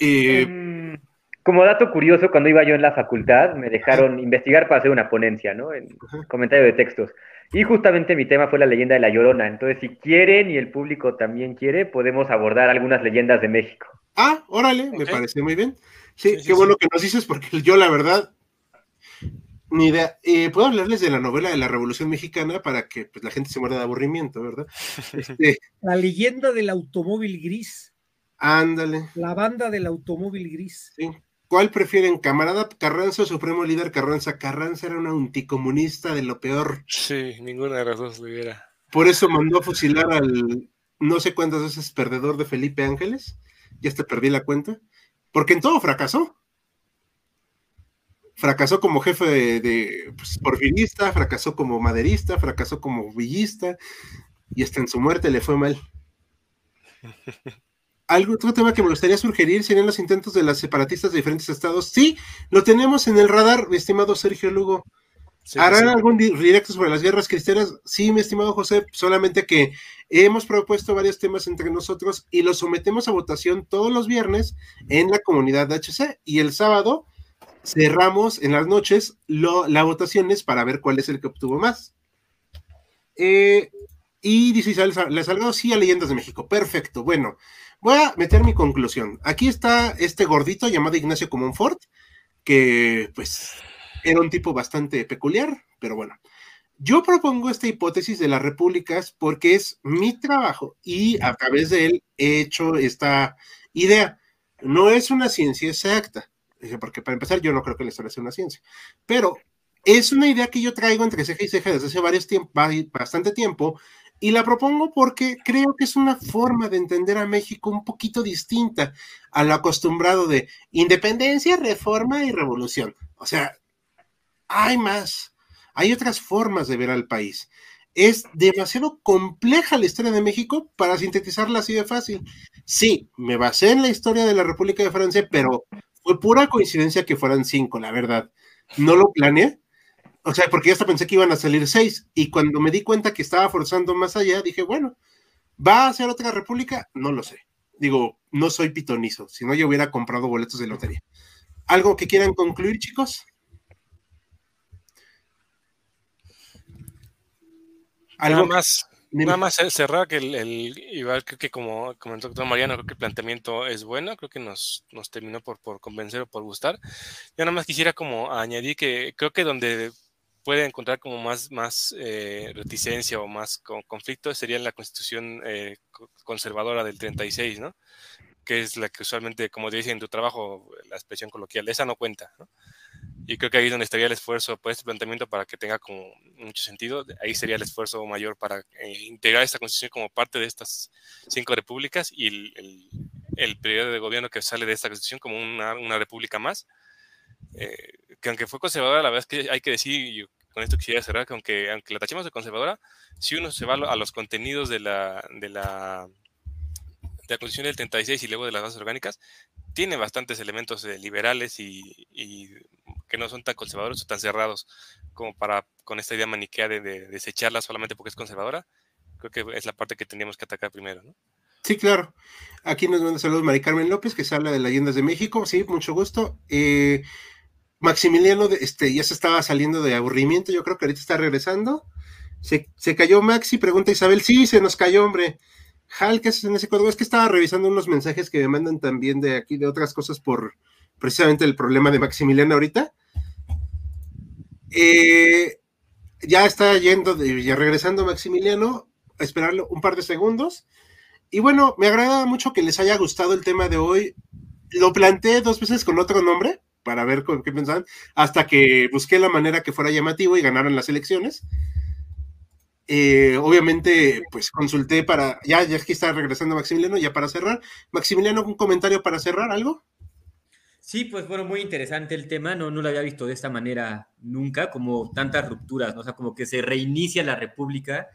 S5: Eh, em, como dato curioso, cuando iba yo en la facultad, me dejaron investigar para hacer una ponencia, ¿no? En comentario de textos. Y justamente mi tema fue la leyenda de la Llorona. Entonces, si quieren y el público también quiere, podemos abordar algunas leyendas de México.
S1: Ah, órale, me parece muy bien. Sí, qué bueno que nos dices, porque yo la verdad, ni idea. Eh, Puedo hablarles de la novela de la Revolución Mexicana para que pues, la gente se muera de aburrimiento, ¿verdad?
S3: Este, la leyenda del automóvil gris.
S1: Ándale.
S3: La banda del automóvil gris.
S1: Sí, ¿Cuál prefieren, camarada Carranza o supremo líder Carranza? Carranza era un anticomunista de lo peor.
S2: Sí, ninguna de las dos lo era.
S1: Por eso mandó a fusilar al no sé cuántas veces perdedor de Felipe Ángeles. Ya te perdí la cuenta. Porque en todo fracasó. Fracasó como jefe de, pues, porfirista, fracasó como maderista, fracasó como villista, y hasta en su muerte le fue mal. algo, otro tema que me gustaría sugerir serían los intentos de las separatistas de diferentes estados. Sí, lo tenemos en el radar, mi estimado Sergio Lugo. ¿Harán algún directo sobre las guerras cristianas? Sí, mi estimado José, solamente que hemos propuesto varios temas entre nosotros y los sometemos a votación todos los viernes en la comunidad de HC y el sábado cerramos en las noches las votaciones para ver cuál es el que obtuvo más. Eh, y dice le salgado sí a Leyendas de México. Perfecto. Bueno, Voy a meter mi conclusión. Aquí está este gordito llamado Ignacio Comonfort, que pues era un tipo bastante peculiar, pero bueno. Yo propongo esta hipótesis de las repúblicas porque es mi trabajo y a través de él he hecho esta idea. No es una ciencia exacta, porque para empezar yo no creo que la historia sea una ciencia, pero es una idea que yo traigo entre ceja y ceja desde hace varios tiempo, bastante tiempo Y la propongo porque creo que es una forma de entender a México un poquito distinta a lo acostumbrado de independencia, reforma y revolución. O sea, hay más, hay otras formas de ver al país. Es demasiado compleja la historia de México para sintetizarla así de fácil. Sí, me basé en la historia de la República de Francia, pero fue pura coincidencia que fueran cinco, la verdad. No lo planeé, o sea, porque hasta pensé que iban a salir seis. Y cuando me di cuenta que estaba forzando más allá, dije, bueno, ¿va a ser otra república? No lo sé. Digo, no soy pitonizo, si no yo hubiera comprado boletos de lotería. ¿Algo que quieran concluir, chicos?
S2: ¿Algo más? Nada más cerrar que el, el, igual creo que como comentó el doctor Mariano, creo que el planteamiento es bueno, creo que nos, nos terminó por, por convencer o por gustar. Yo nada más quisiera como añadir que creo que donde puede encontrar como más, más eh, reticencia o más conflicto sería en la constitución eh, conservadora del 36, ¿no? Que es la que usualmente, como te dicen en tu trabajo, la expresión coloquial, esa no cuenta, ¿no? Y creo que ahí es donde estaría el esfuerzo por este planteamiento para que tenga como mucho sentido. Ahí sería el esfuerzo mayor para eh, integrar esta constitución como parte de estas cinco repúblicas y el, periodo de gobierno que sale de esta constitución como una, una república más. que aunque fue conservadora, la verdad es que hay que decir, con esto quisiera cerrar, que aunque, aunque la tachemos de conservadora, si uno se va a los contenidos de la, de la, de la Constitución del 36 y luego de las bases orgánicas, tiene bastantes elementos eh, liberales y, y, que no son tan conservadores o tan cerrados como para con esta idea maniquea de, desecharla solamente porque es conservadora. Creo que es la parte que tendríamos que atacar primero, ¿no?
S1: Sí, claro. Aquí nos manda saludos Mari Carmen López, que se habla de leyendas de México. Sí, mucho gusto. Eh, Maximiliano este, ya se estaba saliendo de aburrimiento, yo creo que ahorita está regresando. Se, cayó Maxi, pregunta Isabel, sí, se nos cayó, hombre. Hal, ¿qué haces en ese código? Es que estaba revisando unos mensajes que me mandan también de aquí, de otras cosas, por precisamente el problema de Maximiliano ahorita. Eh, ya está yendo, ya regresando Maximiliano, a esperarlo un par de segundos. Y bueno, me agrada mucho que les haya gustado el tema de hoy. Lo planteé dos veces con otro nombre, para ver qué pensaban, hasta que busqué la manera que fuera llamativo y ganaron las elecciones. Eh, obviamente, pues consulté para, ya, ya que está regresando Maximiliano, ya para cerrar. Maximiliano, ¿un comentario para cerrar algo?
S4: Sí, pues bueno, muy interesante el tema, no, no lo había visto de esta manera nunca, como tantas rupturas, ¿no? o sea, como que se reinicia la República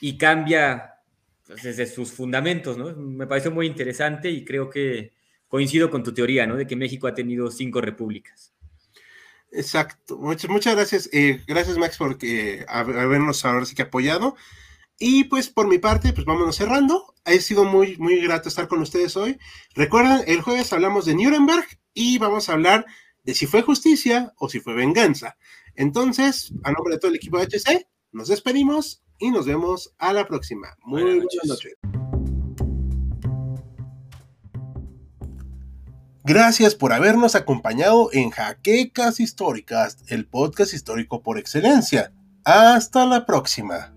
S4: y cambia pues, desde sus fundamentos, ¿no? Me pareció muy interesante y creo que coincido con tu teoría, ¿no? De que México ha tenido cinco repúblicas.
S1: Exacto. Muchas, muchas gracias. Eh, gracias, Max, por habernos ahora sí que apoyado. Y pues por mi parte, pues vámonos cerrando. Ha sido muy, muy grato estar con ustedes hoy. Recuerden, el jueves hablamos de Nuremberg y vamos a hablar de si fue justicia o si fue venganza. Entonces, a nombre de todo el equipo de HC, nos despedimos y nos vemos a la próxima. Muy buenas noches. Gracias por habernos acompañado en Jaquecas Históricas, el podcast histórico por excelencia. Hasta la próxima.